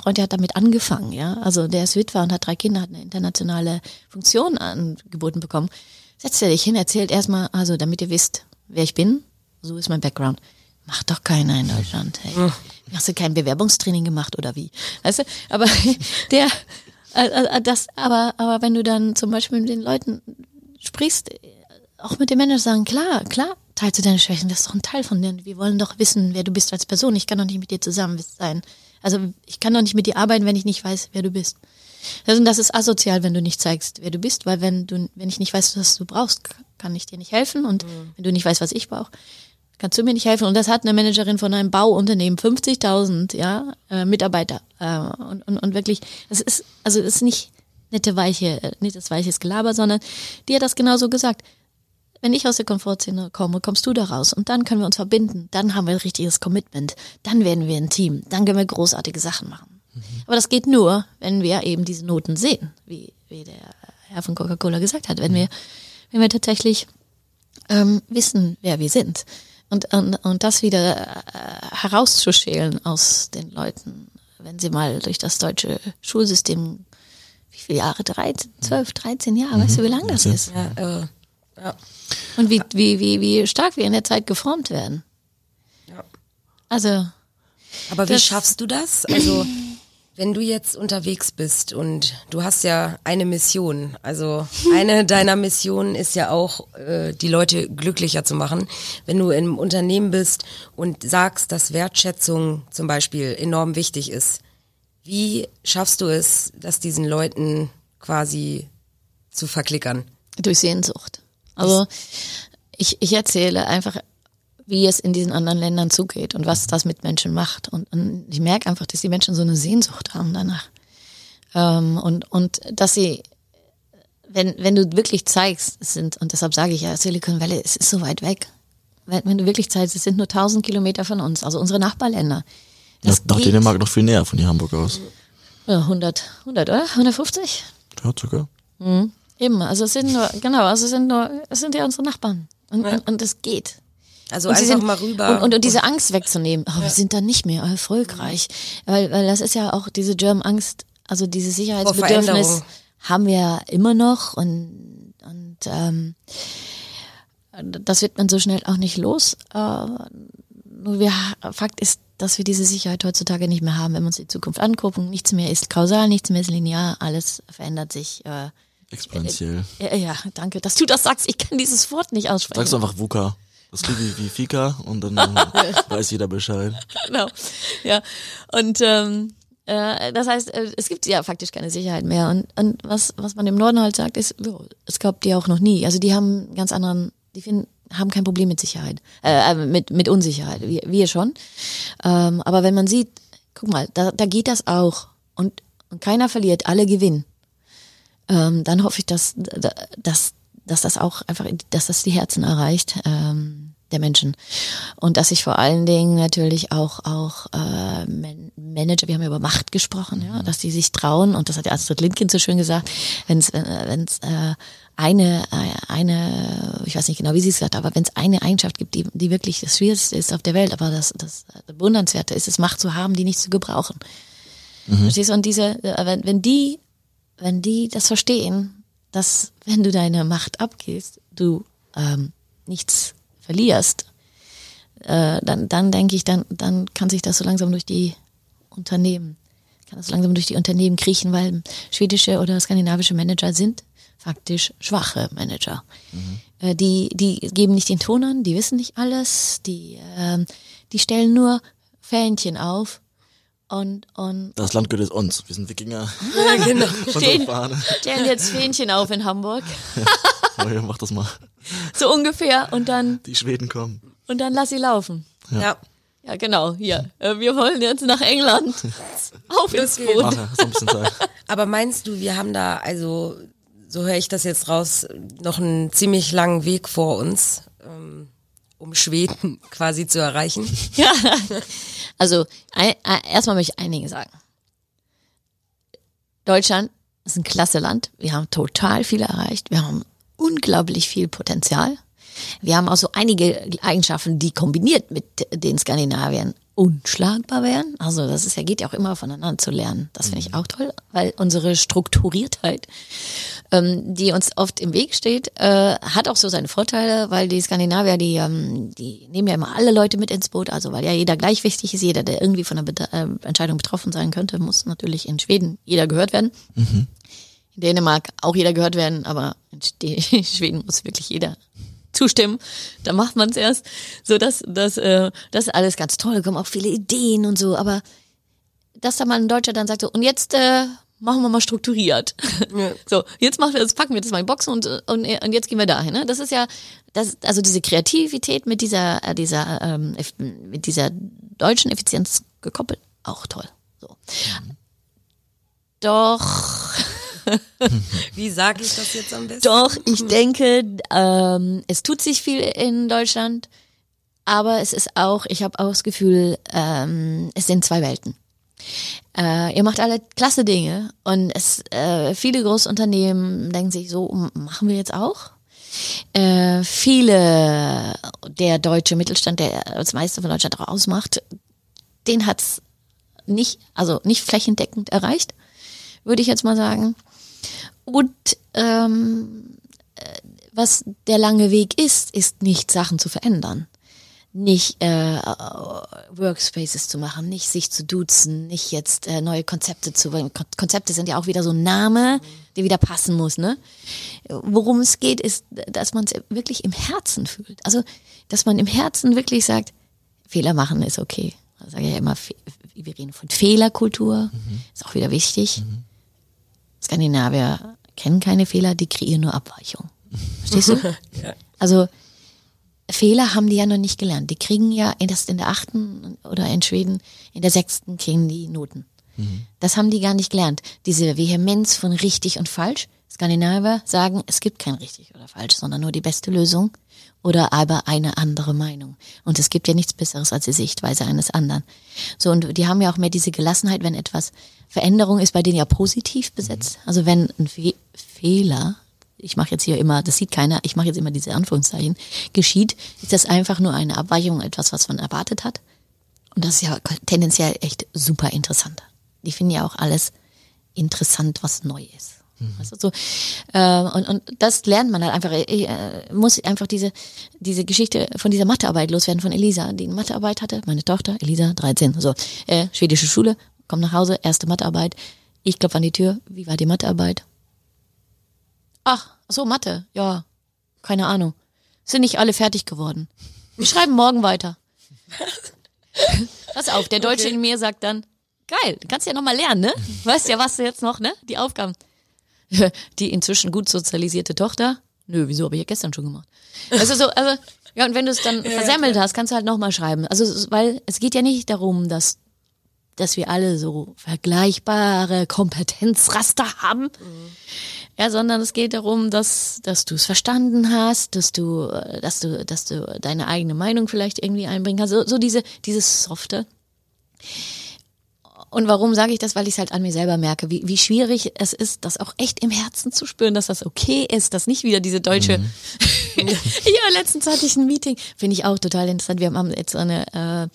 Freund, der hat damit angefangen, ja. Also der ist Witwer und hat drei Kinder, hat eine internationale Funktion angeboten bekommen. Setzt er dich hin, erzählt erstmal, also damit ihr wisst, wer ich bin, so ist mein Background. Macht doch keiner in Deutschland. Hey. Hast du kein Bewerbungstraining gemacht oder wie? Weißt du? Aber der, äh, äh, das, aber, aber wenn du dann zum Beispiel mit den Leuten sprichst, auch mit dem Manager sagen, klar, klar, teilst du deine Schwächen, das ist doch ein Teil von dir. Wir wollen doch wissen, wer du bist als Person. Ich kann doch nicht mit dir zusammen sein. Also ich kann doch nicht mit dir arbeiten, wenn ich nicht weiß, wer du bist. Also das ist asozial, wenn du nicht zeigst, wer du bist, weil wenn du, wenn ich nicht weiß, was du brauchst, kann ich dir nicht helfen. Und mhm. wenn du nicht weißt, was ich brauche, kannst du mir nicht helfen. Und das hat eine Managerin von einem Bauunternehmen, 50.000 ja, äh, Mitarbeiter. Äh, und, und, und wirklich, das ist, also das ist nicht nette weiche, äh, nicht das weiches Gelaber, sondern die hat das genauso gesagt. Wenn ich aus der Komfortzone komme, kommst du da raus und dann können wir uns verbinden. Dann haben wir ein richtiges Commitment. Dann werden wir ein Team. Dann können wir großartige Sachen machen. Mhm. Aber das geht nur, wenn wir eben diese Noten sehen, wie, wie der Herr von Coca-Cola gesagt hat. Wenn wir, wenn wir tatsächlich ähm, wissen, wer wir sind. Und, und, und das wieder äh, herauszuschälen aus den Leuten, wenn sie mal durch das deutsche Schulsystem, wie viele Jahre? 13, 12, 13 Jahre, mhm. weißt du, wie lang das ist? Ja, äh, ja. Und wie, wie, wie, wie stark wir in der Zeit geformt werden. Ja. Also. Aber wie schaffst du das? Also, wenn du jetzt unterwegs bist und du hast ja eine Mission, also eine deiner Missionen ist ja auch, äh, die Leute glücklicher zu machen. Wenn du im Unternehmen bist und sagst, dass Wertschätzung zum Beispiel enorm wichtig ist, wie schaffst du es, das diesen Leuten quasi zu verklickern? Durch Sehnsucht. Also ich, ich erzähle einfach wie es in diesen anderen Ländern zugeht und was das mit Menschen macht. Und, und ich merke einfach, dass die Menschen so eine Sehnsucht haben danach. Ähm, und, und dass sie, wenn, wenn du wirklich zeigst, es sind, und deshalb sage ich ja, Silicon Valley, es ist so weit weg. Wenn, wenn du wirklich zeigst, es sind nur 1000 Kilometer von uns, also unsere Nachbarländer. Das ja, nach Dänemark noch viel näher von hier Hamburg aus. Ja, 100, 100, oder? 150? Ja, sogar. Mhm. Eben, also es sind nur, genau, also es sind nur, es sind ja unsere Nachbarn. Und, ja. und, und es geht. Also und einfach sind, mal rüber. Und, und, und, diese Angst wegzunehmen. Oh, ja. wir sind dann nicht mehr erfolgreich. Weil, weil das ist ja auch diese German Angst, also dieses Sicherheitsbedürfnis haben wir immer noch und, und ähm, das wird man so schnell auch nicht los. Äh, nur wir, Fakt ist, dass wir diese Sicherheit heutzutage nicht mehr haben, wenn wir uns die Zukunft angucken. Nichts mehr ist kausal, nichts mehr ist linear, alles verändert sich. Äh, Exponentiell. Äh, ja, danke, dass du das sagst. Ich kann dieses Wort nicht aussprechen. Sagst du einfach VUCA. Das klingt wie, wie Fika und dann weiß jeder Bescheid. Genau. Ja. Und ähm, äh, das heißt, äh, es gibt ja faktisch keine Sicherheit mehr. Und, und was, was man im Norden halt sagt, ist, jo, es glaubt die auch noch nie. Also die haben einen ganz anderen, die finden, haben kein Problem mit Sicherheit, äh, äh, mit, mit Unsicherheit, wir, wir schon. Ähm, aber wenn man sieht, guck mal, da, da geht das auch und, und keiner verliert, alle gewinnen. Ähm, dann hoffe ich, dass, dass dass das auch einfach, dass das die Herzen erreicht ähm, der Menschen und dass ich vor allen Dingen natürlich auch auch äh, Manager, wir haben ja über Macht gesprochen, ja, dass die sich trauen und das hat ja Astrid Lindkin so schön gesagt, wenn es wenn es äh, eine äh, eine ich weiß nicht genau wie sie es sagt, aber wenn es eine Eigenschaft gibt, die die wirklich das schwierigste ist auf der Welt, aber das das bewundernswerte ist es Macht zu haben, die nicht zu gebrauchen. Mhm. Verstehst du? Und diese äh, wenn, wenn die wenn die das verstehen, dass wenn du deine Macht abgibst, du ähm, nichts verlierst, äh, dann, dann denke ich, dann, dann kann sich das so langsam durch die Unternehmen, kann das so langsam durch die Unternehmen kriechen, weil schwedische oder skandinavische Manager sind faktisch schwache Manager. Mhm. Äh, die, die geben nicht den Ton an, die wissen nicht alles, die, äh, die stellen nur Fähnchen auf und, und das Land gehört uns. Wir sind Wikinger. Ja, genau. Stehen, stellen jetzt Fähnchen auf in Hamburg. ja, ja, mach das mal. So ungefähr. Und dann. Die Schweden kommen. Und dann lass sie laufen. Ja. Ja, ja genau. Hier. Äh, wir wollen jetzt nach England. auf ins Boot. Ach, so ein bisschen Zeit. Aber meinst du, wir haben da, also, so höre ich das jetzt raus, noch einen ziemlich langen Weg vor uns, ähm, um Schweden quasi zu erreichen? Ja. Also erstmal möchte ich einige sagen. Deutschland ist ein klasse Land. Wir haben total viel erreicht. Wir haben unglaublich viel Potenzial. Wir haben auch so einige Eigenschaften, die kombiniert mit den Skandinaviern unschlagbar wären. Also das ist ja geht ja auch immer voneinander zu lernen. Das finde ich mhm. auch toll, weil unsere Strukturiertheit, ähm, die uns oft im Weg steht, äh, hat auch so seine Vorteile, weil die Skandinavier, die, ähm, die nehmen ja immer alle Leute mit ins Boot, also weil ja jeder gleich wichtig ist, jeder, der irgendwie von einer Bet äh, Entscheidung betroffen sein könnte, muss natürlich in Schweden jeder gehört werden. Mhm. In Dänemark auch jeder gehört werden, aber in Schweden muss wirklich jeder zustimmen, dann macht man es erst. So, das, das, äh, das ist alles ganz toll, kommen auch viele Ideen und so, aber dass da mal ein Deutscher dann sagt so, und jetzt äh, machen wir mal strukturiert. Ja. So, jetzt machen wir, jetzt packen wir das mal in Boxen und, und, und jetzt gehen wir dahin. Ne? Das ist ja, das, also diese Kreativität mit dieser, äh, dieser, ähm, mit dieser deutschen Effizienz gekoppelt, auch toll. So. Doch, Wie sage ich das jetzt am besten? doch, ich denke, ähm, es tut sich viel in Deutschland, aber es ist auch, ich habe auch das Gefühl, ähm, es sind zwei Welten. Äh, ihr macht alle klasse Dinge und es äh, viele Großunternehmen denken sich so, machen wir jetzt auch? Äh, viele der deutsche Mittelstand, der das meiste von Deutschland auch ausmacht, den hat's nicht, also nicht flächendeckend erreicht, würde ich jetzt mal sagen. Und ähm, äh, was der lange Weg ist, ist nicht Sachen zu verändern. Nicht äh, äh, Workspaces zu machen, nicht sich zu duzen, nicht jetzt äh, neue Konzepte zu. Konzepte sind ja auch wieder so ein Name, der wieder passen muss. Ne? Worum es geht, ist, dass man es wirklich im Herzen fühlt. Also, dass man im Herzen wirklich sagt, Fehler machen ist okay. Da sage ich ja immer, wir reden von Fehlerkultur, ist auch wieder wichtig. Skandinavier kennen keine Fehler, die kreieren nur Abweichungen. Verstehst du? Also Fehler haben die ja noch nicht gelernt. Die kriegen ja erst in der achten oder in Schweden in der sechsten kriegen die Noten. Das haben die gar nicht gelernt. Diese Vehemenz von richtig und falsch. Skandinavier sagen, es gibt kein richtig oder falsch, sondern nur die beste Lösung oder aber eine andere Meinung. Und es gibt ja nichts Besseres als die Sichtweise eines anderen. So, und die haben ja auch mehr diese Gelassenheit, wenn etwas Veränderung ist bei denen ja positiv besetzt. Also wenn ein Fe Fehler, ich mache jetzt hier immer, das sieht keiner, ich mache jetzt immer diese Anführungszeichen, geschieht, ist das einfach nur eine Abweichung, etwas, was man erwartet hat. Und das ist ja tendenziell echt super interessant. Die finden ja auch alles interessant, was neu ist. Weißt du, so, äh, und, und das lernt man halt einfach. Ich äh, muss einfach diese, diese Geschichte von dieser Mathearbeit loswerden von Elisa, die eine Mathearbeit hatte. Meine Tochter, Elisa, 13. So, äh, schwedische Schule, komm nach Hause, erste Mathearbeit. Ich klopfe an die Tür. Wie war die Mathearbeit? Ach, so, Mathe. Ja, keine Ahnung. Sind nicht alle fertig geworden. Wir schreiben morgen weiter. Pass auf, der Deutsche in mir sagt dann, geil, du kannst ja nochmal lernen, ne? Weißt ja, was du jetzt noch, ne? Die Aufgaben. Die inzwischen gut sozialisierte Tochter, nö, wieso habe ich ja gestern schon gemacht. Also so, also, ja, und wenn du es dann versemmelt hast, kannst du halt nochmal schreiben. Also, weil es geht ja nicht darum, dass dass wir alle so vergleichbare Kompetenzraster haben, ja, sondern es geht darum, dass, dass du es verstanden hast, dass du, dass du, dass du deine eigene Meinung vielleicht irgendwie einbringen kannst. So, so diese, dieses Softe. Und warum sage ich das? Weil ich es halt an mir selber merke, wie, wie schwierig es ist, das auch echt im Herzen zu spüren, dass das okay ist, dass nicht wieder diese deutsche. ja, letztens hatte ich ein Meeting, finde ich auch total interessant. Wir haben jetzt eine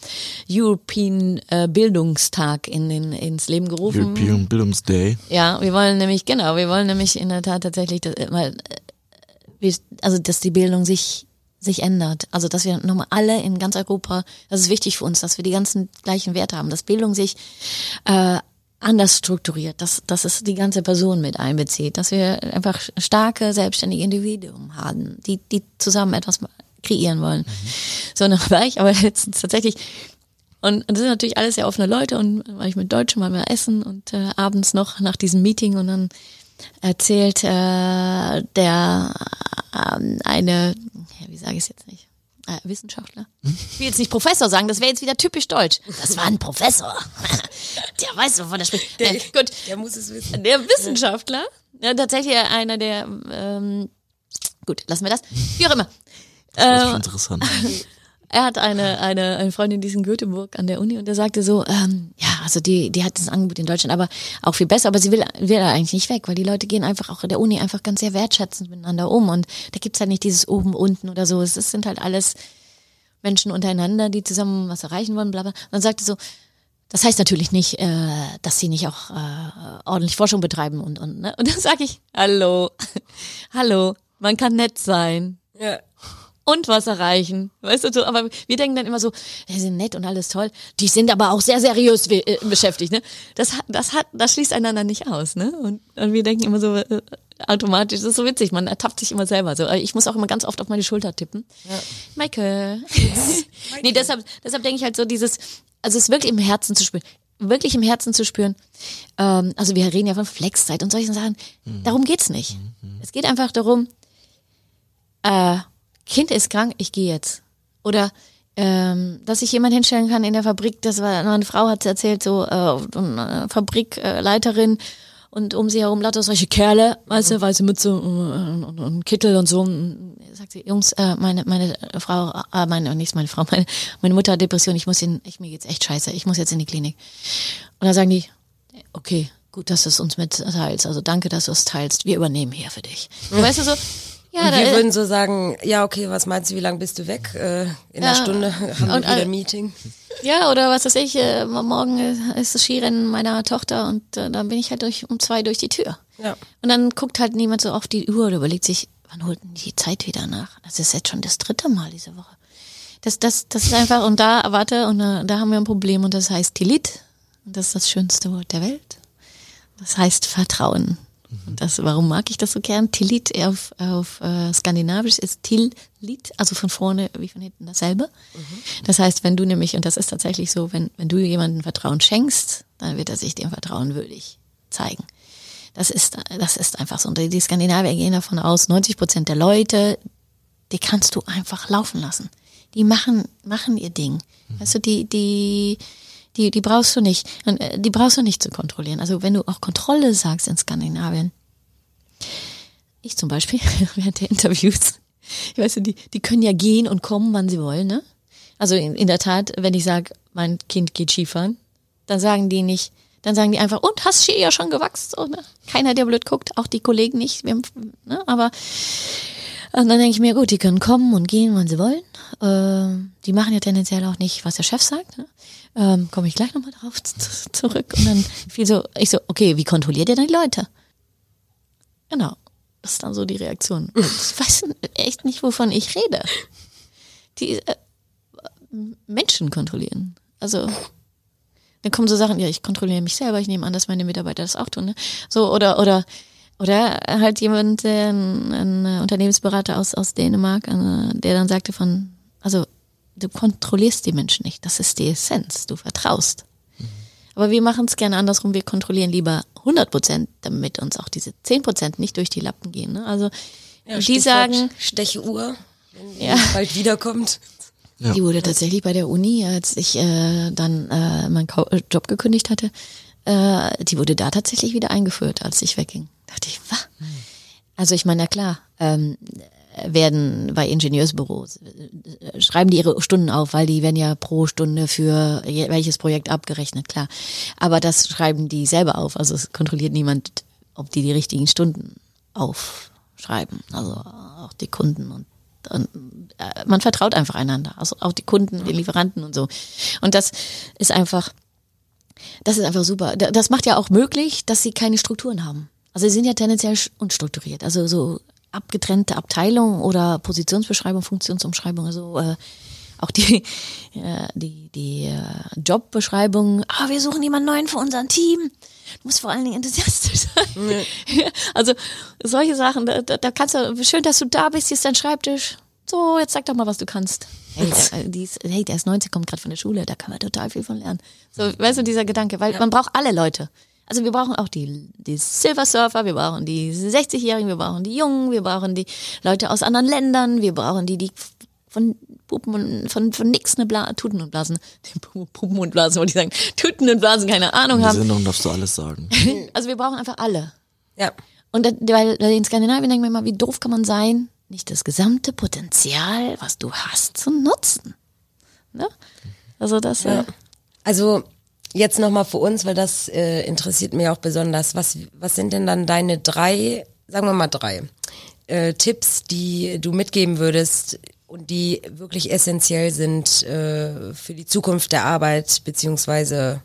äh, European äh, Bildungstag in den, ins Leben gerufen. European Bildungsday. Ja, wir wollen nämlich, genau, wir wollen nämlich in der Tat tatsächlich, dass, äh, mal, äh, wir- also dass die Bildung sich sich ändert. Also dass wir nochmal alle in ganz Europa, das ist wichtig für uns, dass wir die ganzen gleichen Werte haben, dass Bildung sich äh, anders strukturiert, dass, dass es die ganze Person mit einbezieht, dass wir einfach starke, selbstständige Individuen haben, die, die zusammen etwas kreieren wollen. So, dann war ich aber letztens tatsächlich und das sind natürlich alles sehr offene Leute und war ich mit Deutschen mal mal essen und äh, abends noch nach diesem Meeting und dann erzählt äh, der ähm, eine, ja, wie sage ich es jetzt nicht, äh, Wissenschaftler. Ich will jetzt nicht Professor sagen, das wäre jetzt wieder typisch deutsch. Das war ein Professor. der weiß, wovon er spricht. äh, gut, Der muss es wissen. der Wissenschaftler, ja, tatsächlich einer der, ähm, gut, lassen wir das. Wie auch immer. Das Äh, ist interessant. er hat eine, eine, eine Freundin, die ist in Göteborg an der Uni und der sagte so, ähm, ja, also die, die hat das Angebot in Deutschland, aber auch viel besser, aber sie will, will da eigentlich nicht weg, weil die Leute gehen einfach auch in der Uni einfach ganz sehr wertschätzend miteinander um und da gibt's halt nicht dieses oben, unten oder so. Es sind halt alles Menschen untereinander, die zusammen was erreichen wollen, bla bla. Und dann sagte so, das heißt natürlich nicht, äh, dass sie nicht auch äh, ordentlich Forschung betreiben und und ne? Und dann sage ich, hallo, hallo, man kann nett sein Ja. Und was erreichen. Weißt du, so, aber wir denken dann immer so, die sind nett und alles toll. Die sind aber auch sehr seriös äh, beschäftigt, ne? Das, hat- das hat, das schließt einander nicht aus, ne? Und, und wir denken immer so, äh, automatisch. Das ist so witzig, man ertappt sich immer selber. So, ich muss auch immer ganz oft auf meine Schulter tippen. Ja. Michael. nee, deshalb, deshalb denke ich halt so dieses, also es wirklich im Herzen zu spüren. Wirklich im Herzen zu spüren. Ähm, also wir reden ja von Flexzeit und solchen Sachen. Mhm. Darum geht's nicht. Mhm. Es geht einfach darum, äh, Kind ist krank, ich gehe jetzt. Oder ähm, dass sich jemand hinstellen kann in der Fabrik, das war eine Frau hat erzählt, so äh, eine Fabrikleiterin und um sie herum lauter solche Kerle, weißt du, weiße Mütze und, und, und Kittel und so. Sagt sie, Jungs, äh, meine meine Frau, äh, meine nicht meine Frau, meine, meine Mutter hat Depression, ich muss in, ich mir geht's echt scheiße, ich muss jetzt in die Klinik. Und dann sagen die, okay, gut, dass du es uns mitteilst, also danke, dass du es teilst, wir übernehmen hier für dich. Weißt du so, ja, und wir würden so sagen, ja, okay, was meinst du, wie lange bist du weg? Äh, in ja. einer Stunde haben wir wieder ein Meeting. Ja, oder was weiß ich, äh, morgen ist das Skirennen meiner Tochter und äh, dann bin ich halt durch, um zwei durch die Tür. Ja. Und dann guckt halt niemand so auf die Uhr oder überlegt sich, wann holt denn die Zeit wieder nach? Das ist jetzt schon das dritte Mal diese Woche. Das, das, das ist einfach, und da, warte, und da, da haben wir ein Problem und das heißt Tilit. Und das ist das schönste Wort der Welt. Das heißt Vertrauen. Und das, warum mag ich das so gern? Tilit auf, auf äh, Skandinavisch ist Tillit, also von vorne wie von hinten dasselbe. Mhm. Das heißt, wenn du nämlich, und das ist tatsächlich so, wenn, wenn du jemandem Vertrauen schenkst, dann wird er sich dem Vertrauen würdig zeigen. Das ist, das ist einfach so. Und die Skandinavier gehen davon aus, 90 Prozent der Leute, die kannst du einfach laufen lassen. Die machen, machen ihr Ding. Mhm. Weißt du, die, die, die, die brauchst du nicht. Äh, die brauchst du nicht zu kontrollieren. Also wenn du auch Kontrolle sagst in Skandinavien. Ich zum Beispiel, während der Interviews, ich weiß nicht, die, die können ja gehen und kommen, wann sie wollen, ne? Also in, in der Tat, wenn ich sage, mein Kind geht Skifahren, dann sagen die nicht, dann sagen die einfach, und hast Ski ja schon gewachsen? So, ne? Keiner, der blöd guckt, auch die Kollegen nicht. Haben, ne? Aber und dann denke ich mir, gut, die können kommen und gehen, wann sie wollen. Äh, die machen ja tendenziell auch nicht, was der Chef sagt. Ne? Ähm, Komme ich gleich nochmal drauf zurück. Und dann fiel so, ich so, okay, wie kontrolliert ihr denn die Leute? Genau. Das ist dann so die Reaktion. Ich weiß echt nicht, wovon ich rede. Die äh, Menschen kontrollieren. Also dann kommen so Sachen, ja, ich kontrolliere mich selber, ich nehme an, dass meine Mitarbeiter das auch tun. Ne? So, oder, oder oder halt jemand, ein, ein Unternehmensberater aus, aus Dänemark, äh, der dann sagte von, also du kontrollierst die Menschen nicht, das ist die Essenz, du vertraust. Mhm. Aber wir machen es gerne andersrum, wir kontrollieren lieber 100 Prozent, damit uns auch diese 10 Prozent nicht durch die Lappen gehen. Ne? Also ja, die sagen... Stechuhr, wenn ja. bald wiederkommt. Ja. Die wurde tatsächlich bei der Uni, als ich äh, dann äh, meinen Job gekündigt hatte, äh, die wurde da tatsächlich wieder eingeführt, als ich wegging. Da dachte ich, was? Also ich meine, na klar, ähm, werden bei Ingenieursbüros, schreiben die ihre Stunden auf, weil die werden ja pro Stunde für welches Projekt abgerechnet, klar. Aber das schreiben die selber auf. Also es kontrolliert niemand, ob die die richtigen Stunden aufschreiben. Also auch die Kunden und, und äh, man vertraut einfach einander. Also auch die Kunden, die Lieferanten und so. Und das ist einfach, das ist einfach super. Das macht ja auch möglich, dass sie keine Strukturen haben. Also sie sind ja tendenziell unstrukturiert. Also so abgetrennte Abteilungen oder Positionsbeschreibung, Funktionsumschreibung, also äh, auch die, äh, die, die äh, Jobbeschreibung, ah, wir suchen jemanden neuen für unser Team. Du musst vor allen Dingen enthusiastisch sein. Nee. also solche Sachen, da, da kannst du, schön, dass du da bist, hier ist dein Schreibtisch. So, jetzt sag doch mal, was du kannst. Hey, der, die ist, hey, der ist 90, kommt gerade von der Schule, da kann man total viel von lernen. So, weißt du, dieser Gedanke, weil ja. man braucht alle Leute. Also wir brauchen auch die, die Silver Surfer, wir brauchen die 60-Jährigen, wir brauchen die Jungen, wir brauchen die Leute aus anderen Ländern, wir brauchen die, die von Puppen und von, von nix eine Bla Tuten und Blasen. Puppen und Blasen wollte ich sagen. Tuten und Blasen, keine Ahnung haben. In der Sendung darfst du alles sagen. also wir brauchen einfach alle. Ja. Und weil in Skandinavien denken wir immer, wie doof kann man sein, nicht das gesamte Potenzial, was du hast, zu nutzen. Ne? Also das. Ja. Äh, also jetzt nochmal für uns, weil das äh, interessiert mich auch besonders. Was, was sind denn dann deine drei, sagen wir mal drei, äh, Tipps, die du mitgeben würdest und die wirklich essentiell sind äh, für die Zukunft der Arbeit beziehungsweise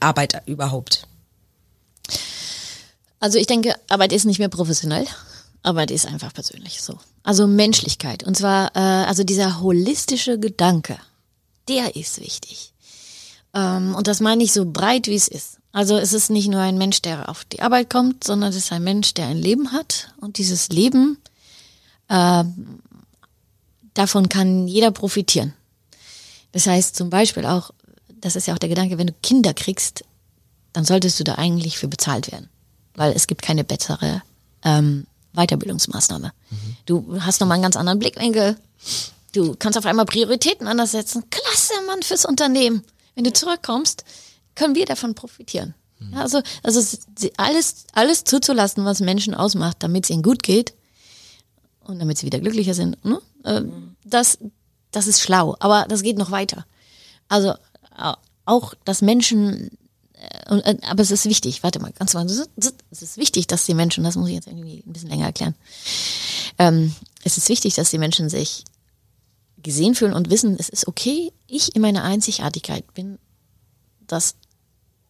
Arbeit überhaupt? Also ich denke, Arbeit ist nicht mehr professionell. Arbeit ist einfach persönlich so. Also Menschlichkeit. Und zwar, äh, also dieser holistische Gedanke, der ist wichtig. Ähm, und das meine ich so breit, wie es ist. Also es ist nicht nur ein Mensch, der auf die Arbeit kommt, sondern es ist ein Mensch, der ein Leben hat. Und dieses Leben, äh, davon kann jeder profitieren. Das heißt zum Beispiel auch, das ist ja auch der Gedanke, wenn du Kinder kriegst, dann solltest du da eigentlich für bezahlt werden. Weil es gibt keine bessere ähm, Weiterbildungsmaßnahme. Mhm. Du hast nochmal einen ganz anderen Blickwinkel. Du kannst auf einmal Prioritäten anders setzen. Klasse, Mann, fürs Unternehmen. Wenn du zurückkommst, können wir davon profitieren. Ja, also, also alles, alles zuzulassen, was Menschen ausmacht, damit es ihnen gut geht und damit sie wieder glücklicher sind, ne? Äh, das, das ist schlau. Aber das geht noch weiter. Also auch, dass Menschen äh, äh, aber es ist wichtig, warte mal, ganz mal, es ist wichtig, dass die Menschen, das muss ich jetzt irgendwie ein bisschen länger erklären, ähm, es ist wichtig, dass die Menschen sich gesehen fühlen und wissen, es ist okay, ich in meiner Einzigartigkeit bin das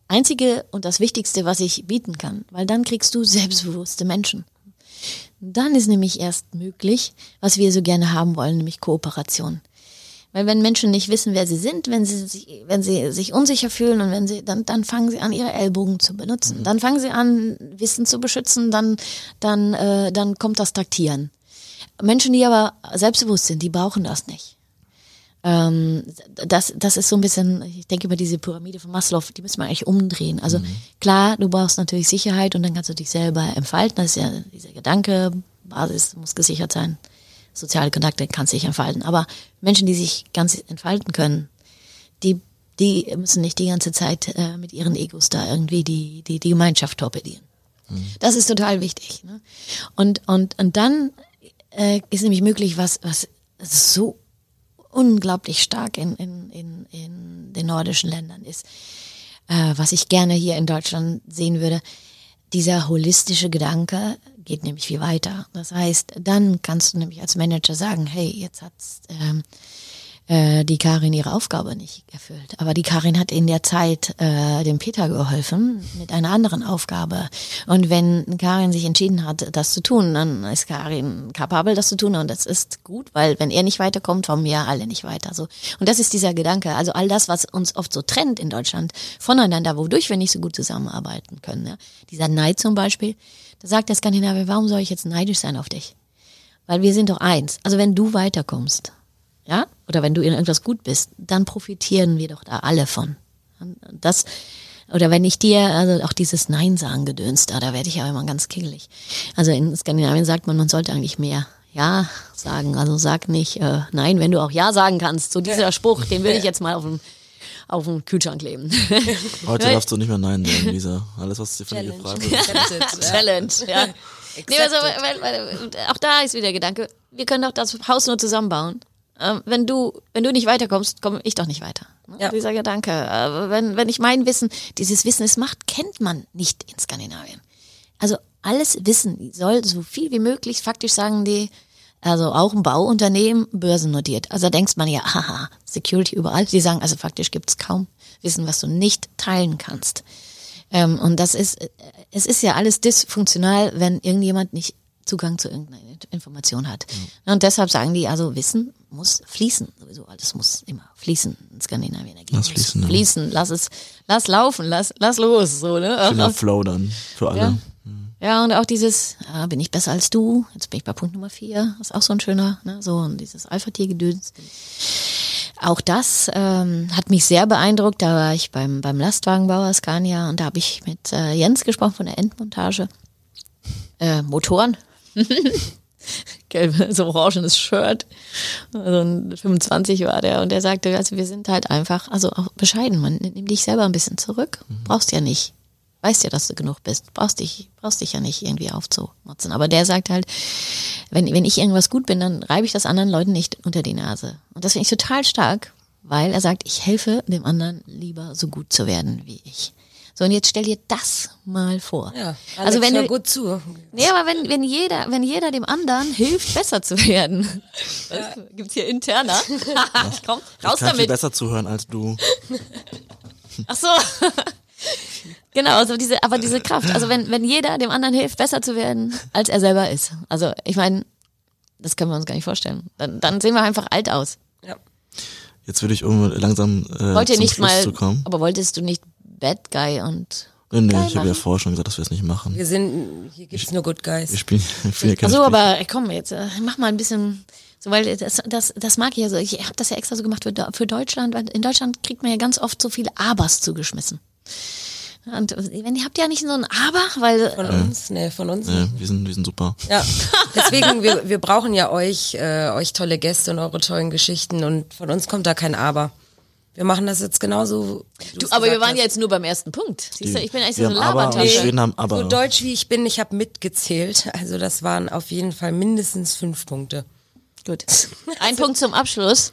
Einzige und das Wichtigste, was ich bieten kann, weil dann kriegst du selbstbewusste Menschen. Dann ist nämlich erst möglich, was wir so gerne haben wollen, nämlich Kooperation. Weil wenn Menschen nicht wissen, wer sie sind, wenn sie sich, wenn sie sich unsicher fühlen und wenn sie, dann, dann fangen sie an, ihre Ellbogen zu benutzen. Mhm. Dann fangen sie an, Wissen zu beschützen, dann, dann, äh, dann kommt das Taktieren. Menschen, die aber selbstbewusst sind, die brauchen das nicht. Ähm, das, das ist so ein bisschen, ich denke über diese Pyramide von Maslow, die müssen wir eigentlich umdrehen. Also mhm. klar, du brauchst natürlich Sicherheit und dann kannst du dich selber entfalten. Das ist ja dieser Gedanke, Basis muss gesichert sein soziale Kontakte kann sich entfalten. Aber Menschen, die sich ganz entfalten können, die, die müssen nicht die ganze Zeit äh, mit ihren Egos da irgendwie die, die, die Gemeinschaft torpedieren. Mhm. Das ist total wichtig. Ne? Und, und, und dann äh, ist nämlich möglich, was, was so unglaublich stark in, in, in, in den nordischen Ländern ist, äh, was ich gerne hier in Deutschland sehen würde, dieser holistische Gedanke, geht nämlich viel weiter. Das heißt, dann kannst du nämlich als Manager sagen, hey, jetzt hat ähm, äh, die Karin ihre Aufgabe nicht erfüllt. Aber die Karin hat in der Zeit äh, dem Peter geholfen mit einer anderen Aufgabe. Und wenn Karin sich entschieden hat, das zu tun, dann ist Karin kapabel, das zu tun. Und das ist gut, weil wenn er nicht weiterkommt, kommen wir alle nicht weiter. So. Und das ist dieser Gedanke. Also all das, was uns oft so trennt in Deutschland voneinander, wodurch wir nicht so gut zusammenarbeiten können. Ja. Dieser Neid zum Beispiel da sagt der Skandinavier, warum soll ich jetzt neidisch sein auf dich? Weil wir sind doch eins. Also wenn du weiterkommst, ja, oder wenn du in irgendwas gut bist, dann profitieren wir doch da alle von. Das, oder wenn ich dir, also auch dieses Nein sagen gedönst, da, da werde ich ja immer ganz kingelig. Also in Skandinavien sagt man, man sollte eigentlich mehr Ja sagen. Also sag nicht äh, Nein, wenn du auch Ja sagen kannst. So dieser Spruch, den würde ich jetzt mal auf den auf den Kühlschrank kleben. Heute darfst du nicht mehr Nein sagen, Lisa. Alles, was sie von dir gefragt wird. Challenge, ja. Nee, also, weil, weil, auch da ist wieder der Gedanke, wir können doch das Haus nur zusammenbauen. Ähm, wenn du, wenn du nicht weiterkommst, komme ich doch nicht weiter. Ne? Ja. Dieser Gedanke. Äh, wenn, wenn ich mein Wissen, dieses Wissen es macht, kennt man nicht in Skandinavien. Also alles Wissen soll so viel wie möglich, faktisch sagen die, also auch ein Bauunternehmen, börsennotiert. Also da denkst man ja, haha, Security überall. Die sagen, also faktisch gibt's kaum Wissen, was du nicht teilen kannst. Ähm, und das ist, äh, es ist ja alles dysfunktional, wenn irgendjemand nicht Zugang zu irgendeiner Information hat. Mhm. Und deshalb sagen die, also Wissen muss fließen. Sowieso alles muss immer fließen in Skandinavien. Lass fließen. Ja. Fließen, lass es, lass laufen, lass, lass los, so, ne? Schöner Flow dann für alle. Ja. Ja, und auch dieses, ah, bin ich besser als du? Jetzt bin ich bei Punkt Nummer vier. Ist auch so ein schöner, ne? so und dieses Alpha-Tier-Gedöns. Auch das ähm, hat mich sehr beeindruckt. Da war ich beim, beim Lastwagenbauer Scania und da habe ich mit äh, Jens gesprochen von der Endmontage. Äh, Motoren. Gelb, so orangenes Shirt. Also 25 war der und der sagte, also wir sind halt einfach, also auch bescheiden, man nimmt dich selber ein bisschen zurück. Brauchst ja nicht weißt ja, dass du genug bist. Brauchst dich, brauchst dich ja nicht irgendwie aufzumotzen. Aber der sagt halt, wenn, wenn ich irgendwas gut bin, dann reibe ich das anderen Leuten nicht unter die Nase. Und das finde ich total stark, weil er sagt, ich helfe dem anderen lieber so gut zu werden wie ich. So, und jetzt stell dir das mal vor. Ja, Alex, also wenn du gut zu. Nee, aber wenn, wenn jeder, wenn jeder dem anderen hilft, besser zu werden. Ja. Gibt's hier interner? Komm, raus ich kann damit. Viel besser zuhören als du. Ach so. Genau, also diese, aber diese Kraft. Also wenn, wenn jeder dem anderen hilft, besser zu werden, als er selber ist. Also ich meine, das können wir uns gar nicht vorstellen. Dann, dann sehen wir einfach alt aus. Ja. Jetzt würde ich irgendwo langsam äh, Wollt ihr zum nicht Schluss mal, zu kommen. aber wolltest du nicht Bad Guy und Nee, nee, ich habe ja vorher schon gesagt, dass wir es nicht machen. Wir sind, hier gibt's nur Good Guys. Wir spielen, wir spielen ja keine Also, Spiele. aber äh, komm jetzt, äh, mach mal ein bisschen, so weil das, das, das mag ich ja so. Ich habe das ja extra so gemacht für, für Deutschland, weil in Deutschland kriegt man ja ganz oft so viele Abers zugeschmissen. Und wenn ihr habt ja nicht so ein Aber, weil Von uns? Nee, von uns Ja, wir sind, wir sind super. Ja, deswegen, wir, wir brauchen ja euch, äh, euch tolle Gäste und eure tollen Geschichten und von uns kommt da kein Aber. Wir machen das jetzt genauso. du, aber wir waren hast. ja jetzt nur beim ersten Punkt. Siehst du, ich bin echt so wir eine Labertasche. Schweden haben aber. So deutsch wie ich bin, ich habe mitgezählt. Also das waren auf jeden Fall mindestens fünf Punkte. Gut. Ein Punkt zum Abschluss.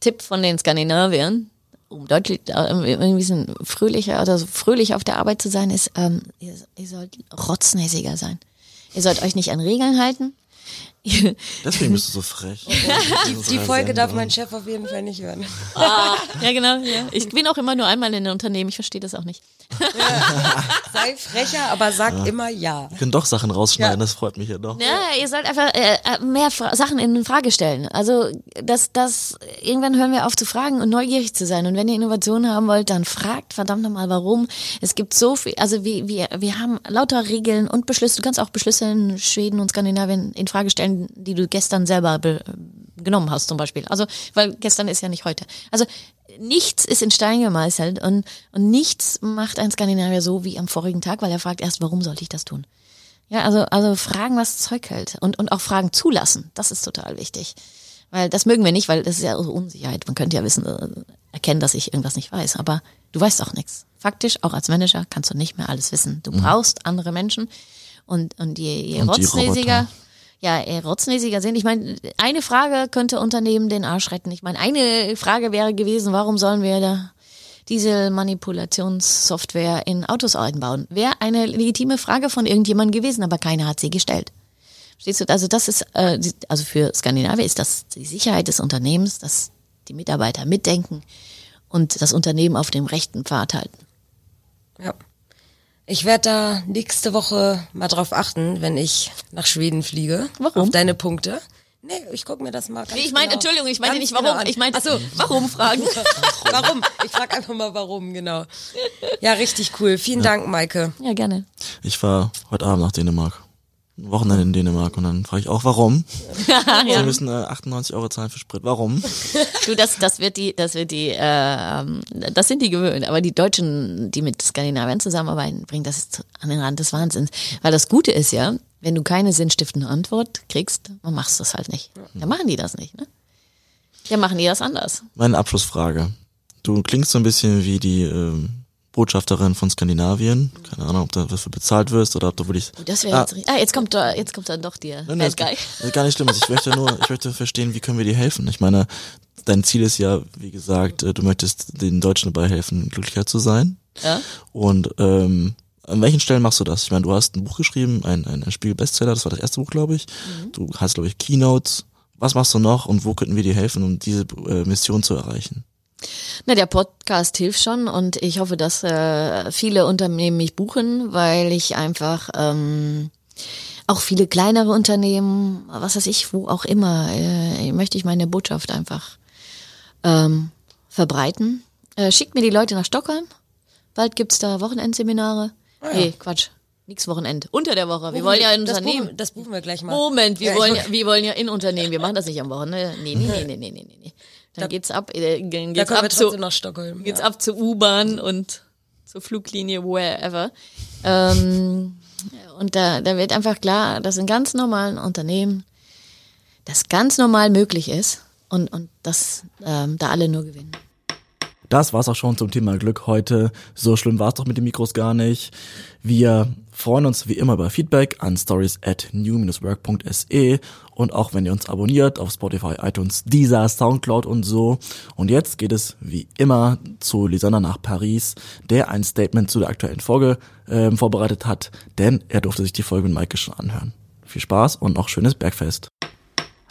Tipp von den Skandinaviern, um deutlich äh, irgendwie ein bisschen fröhlicher oder so fröhlich auf der Arbeit zu sein, ist, ähm, ihr, ihr sollt rotznäsiger sein. Ihr sollt euch nicht an Regeln halten. Deswegen bist du so frech. Die Folge darf mein Chef auf jeden Fall nicht hören. ja, genau. Ja. Ich bin auch immer nur einmal in einem Unternehmen, ich verstehe das auch nicht. Sei frecher, aber sag immer ja. Wir können doch Sachen rausschneiden, Ja. das freut mich ja doch. Ja, ihr sollt einfach äh, äh, mehr Fra Sachen in Frage stellen. Also, das, das, irgendwann hören wir auf zu fragen und neugierig zu sein. Und wenn ihr Innovationen haben wollt, dann fragt verdammt nochmal, warum. Es gibt so viel, also wir, wir, wir haben lauter Regeln und Beschlüsse. Du kannst auch Beschlüsse in Schweden und Skandinavien in Frage stellen, die du gestern selber be genommen hast, zum Beispiel. Also, weil gestern ist ja nicht heute. Also, nichts ist in Stein gemeißelt und, und nichts macht ein Skandinavier so wie am vorigen Tag, weil er fragt erst, warum sollte ich das tun? Ja, also, also fragen, was Zeug hält. Und, und auch Fragen zulassen. Das ist total wichtig. Weil das mögen wir nicht, weil das ist ja so Unsicherheit. Man könnte ja wissen, äh, erkennen, dass ich irgendwas nicht weiß. Aber du weißt auch nichts. Faktisch, auch als Manager, kannst du nicht mehr alles wissen. Du brauchst andere Menschen. Und, und je, je Und Roboter. Ja, je rotznäsiger sind. Ich meine, eine Frage könnte Unternehmen den Arsch retten. Ich meine, eine Frage wäre gewesen, warum sollen wir da Dieselmanipulationssoftware in Autos einbauen? Wäre eine legitime Frage von irgendjemandem gewesen, aber keiner hat sie gestellt. Verstehst du? Also das ist, äh, also für Skandinavien ist das die Sicherheit des Unternehmens, dass die Mitarbeiter mitdenken und das Unternehmen auf dem rechten Pfad halten. Ja. Ich werde da nächste Woche mal drauf achten, wenn ich nach Schweden fliege. Warum? Auf deine Punkte. Nee, ich guck mir das mal ganz Nee, ich meine, genau, Entschuldigung, ich meine nicht warum, genau an. ich meine, Ach so, warum fragen? warum? Ich frage einfach mal warum, genau. Ja, richtig cool. Vielen Dank, Maike. Ja, gerne. Ich war heute Abend nach Dänemark. Ein Wochenende in Dänemark und dann frage ich auch, warum? Sie müssen äh, 98 Euro zahlen für Sprit. Warum? Du, das, das wird die, das wird die, äh, ähm, das sind die gewöhnt. Aber die Deutschen, die mit Skandinavien zusammenarbeiten, bringen das an den Rand des Wahnsinns. Weil das Gute ist ja, wenn du keine sinnstiftende Antwort kriegst, dann machst du das halt nicht. Dann machen die das nicht, ne? Ja, machen die das anders. Meine Abschlussfrage. Du klingst so ein bisschen wie die ähm, Botschafterin von Skandinavien. Keine Ahnung, ob du dafür bezahlt wirst oder ob du wirklich. Oh, Das wäre Ah, jetzt, richtig- ah, jetzt kommt da, jetzt kommt dann doch der Nein, nein, Bad Guy. Gar nicht schlimm. Ich möchte nur, ich möchte verstehen, wie können wir dir helfen? Ich meine, dein Ziel ist ja, wie gesagt, äh, du möchtest den Deutschen dabei helfen, glücklicher zu sein. Ja? Und ähm, an welchen Stellen machst du das? Ich meine, du hast ein Buch geschrieben, ein, ein, ein Spiegel-Bestseller, das war das erste Buch, glaube ich. Du hast, glaube ich, Keynotes. Was machst du noch und wo könnten wir dir helfen, um diese äh, Mission zu erreichen? Na, der Podcast hilft schon und ich hoffe, dass äh, viele Unternehmen mich buchen, weil ich einfach ähm, auch viele kleinere Unternehmen, was weiß ich, wo auch immer, äh, möchte ich meine Botschaft einfach ähm, verbreiten. Äh, schickt mir die Leute nach Stockholm. Bald gibt's da Wochenendseminare. Nee, Quatsch. Nix Wochenend. Unter der Woche. Wir wollen ja ein das Unternehmen. Buchen, das buchen wir gleich mal. Moment, wir Ja, wollen ja, wir wollen ja in Unternehmen. Wir machen das nicht am Wochenende. Nee, nee, nee, nee, nee, nee, nee. Dann geht's ab, äh, dann Da geht's wir ab zu, nach Stockholm. geht's ja. ab zur U-Bahn und zur Fluglinie, wherever. Ähm, und da, da wird einfach klar, dass in ganz normalen Unternehmen das ganz normal möglich ist und, und dass ähm, da alle nur gewinnen. Das war's auch schon zum Thema Glück heute. So schlimm war's doch mit den Mikros gar nicht. Wir freuen uns wie immer über Feedback an stories at new-work.se und auch wenn ihr uns abonniert auf Spotify, iTunes, Deezer, Soundcloud und so. Und jetzt geht es wie immer zu Lisanna nach Paris, der ein Statement zu der aktuellen Folge ähm, vorbereitet hat, denn er durfte sich die Folge mit Maike schon anhören. Viel Spaß und noch schönes Bergfest.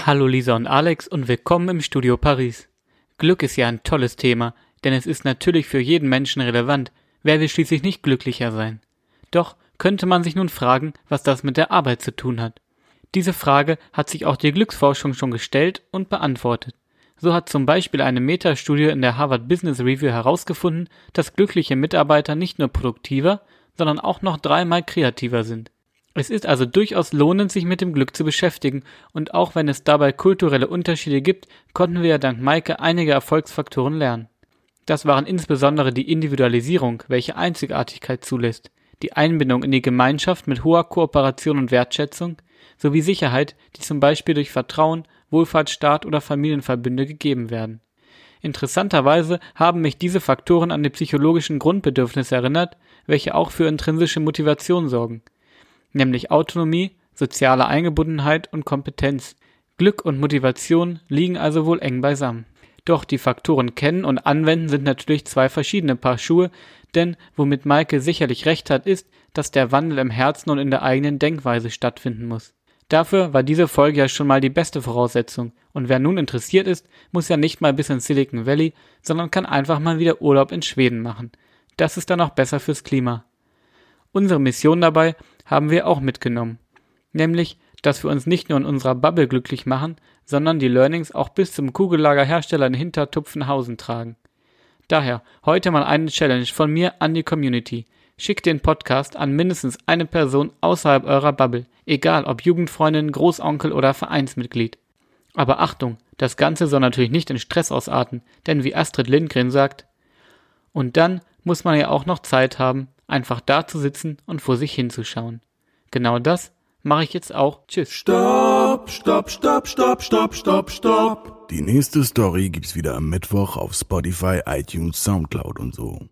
Hallo Lisa und Alex und willkommen im Studio Paris. Glück ist ja ein tolles Thema, denn es ist natürlich für jeden Menschen relevant. Wer will schließlich nicht glücklicher sein? Doch könnte man sich nun fragen, was das mit der Arbeit zu tun hat. Diese Frage hat sich auch die Glücksforschung schon gestellt und beantwortet. So hat zum Beispiel eine Metastudie in der Harvard Business Review herausgefunden, dass glückliche Mitarbeiter nicht nur produktiver, sondern auch noch dreimal kreativer sind. Es ist also durchaus lohnend, sich mit dem Glück zu beschäftigen, und auch wenn es dabei kulturelle Unterschiede gibt, konnten wir ja dank Maike einige Erfolgsfaktoren lernen. Das waren insbesondere die Individualisierung, welche Einzigartigkeit zulässt, die Einbindung in die Gemeinschaft mit hoher Kooperation und Wertschätzung, sowie Sicherheit, die zum Beispiel durch Vertrauen, Wohlfahrtsstaat oder Familienverbünde gegeben werden. Interessanterweise haben mich diese Faktoren an die psychologischen Grundbedürfnisse erinnert, welche auch für intrinsische Motivation sorgen, nämlich Autonomie, soziale Eingebundenheit und Kompetenz. Glück und Motivation liegen also wohl eng beisammen. Doch die Faktoren kennen und anwenden sind natürlich zwei verschiedene Paar Schuhe, denn womit Maike sicherlich recht hat, ist, dass der Wandel im Herzen und in der eigenen Denkweise stattfinden muss. Dafür war diese Folge ja schon mal die beste Voraussetzung. Und wer nun interessiert ist, muss ja nicht mal bis ins Silicon Valley, sondern kann einfach mal wieder Urlaub in Schweden machen. Das ist dann auch besser fürs Klima. Unsere Mission dabei haben wir auch mitgenommen. Nämlich, dass wir uns nicht nur in unserer Bubble glücklich machen, sondern die Learnings auch bis zum Kugellagerhersteller in Hintertupfenhausen tragen. Daher heute mal eine Challenge von mir an die Community. Schickt den Podcast an mindestens eine Person außerhalb eurer Bubble, egal ob Jugendfreundin, Großonkel oder Vereinsmitglied. Aber Achtung, das Ganze soll natürlich nicht in Stress ausarten, denn wie Astrid Lindgren sagt, und dann muss man ja auch noch Zeit haben, einfach da zu sitzen und vor sich hinzuschauen. Genau das mache ich jetzt auch. Tschüss. Stopp, stopp, stopp, stopp, stopp, stopp, stopp. Die nächste Story gibt's wieder am Mittwoch auf Spotify, iTunes, Soundcloud und so.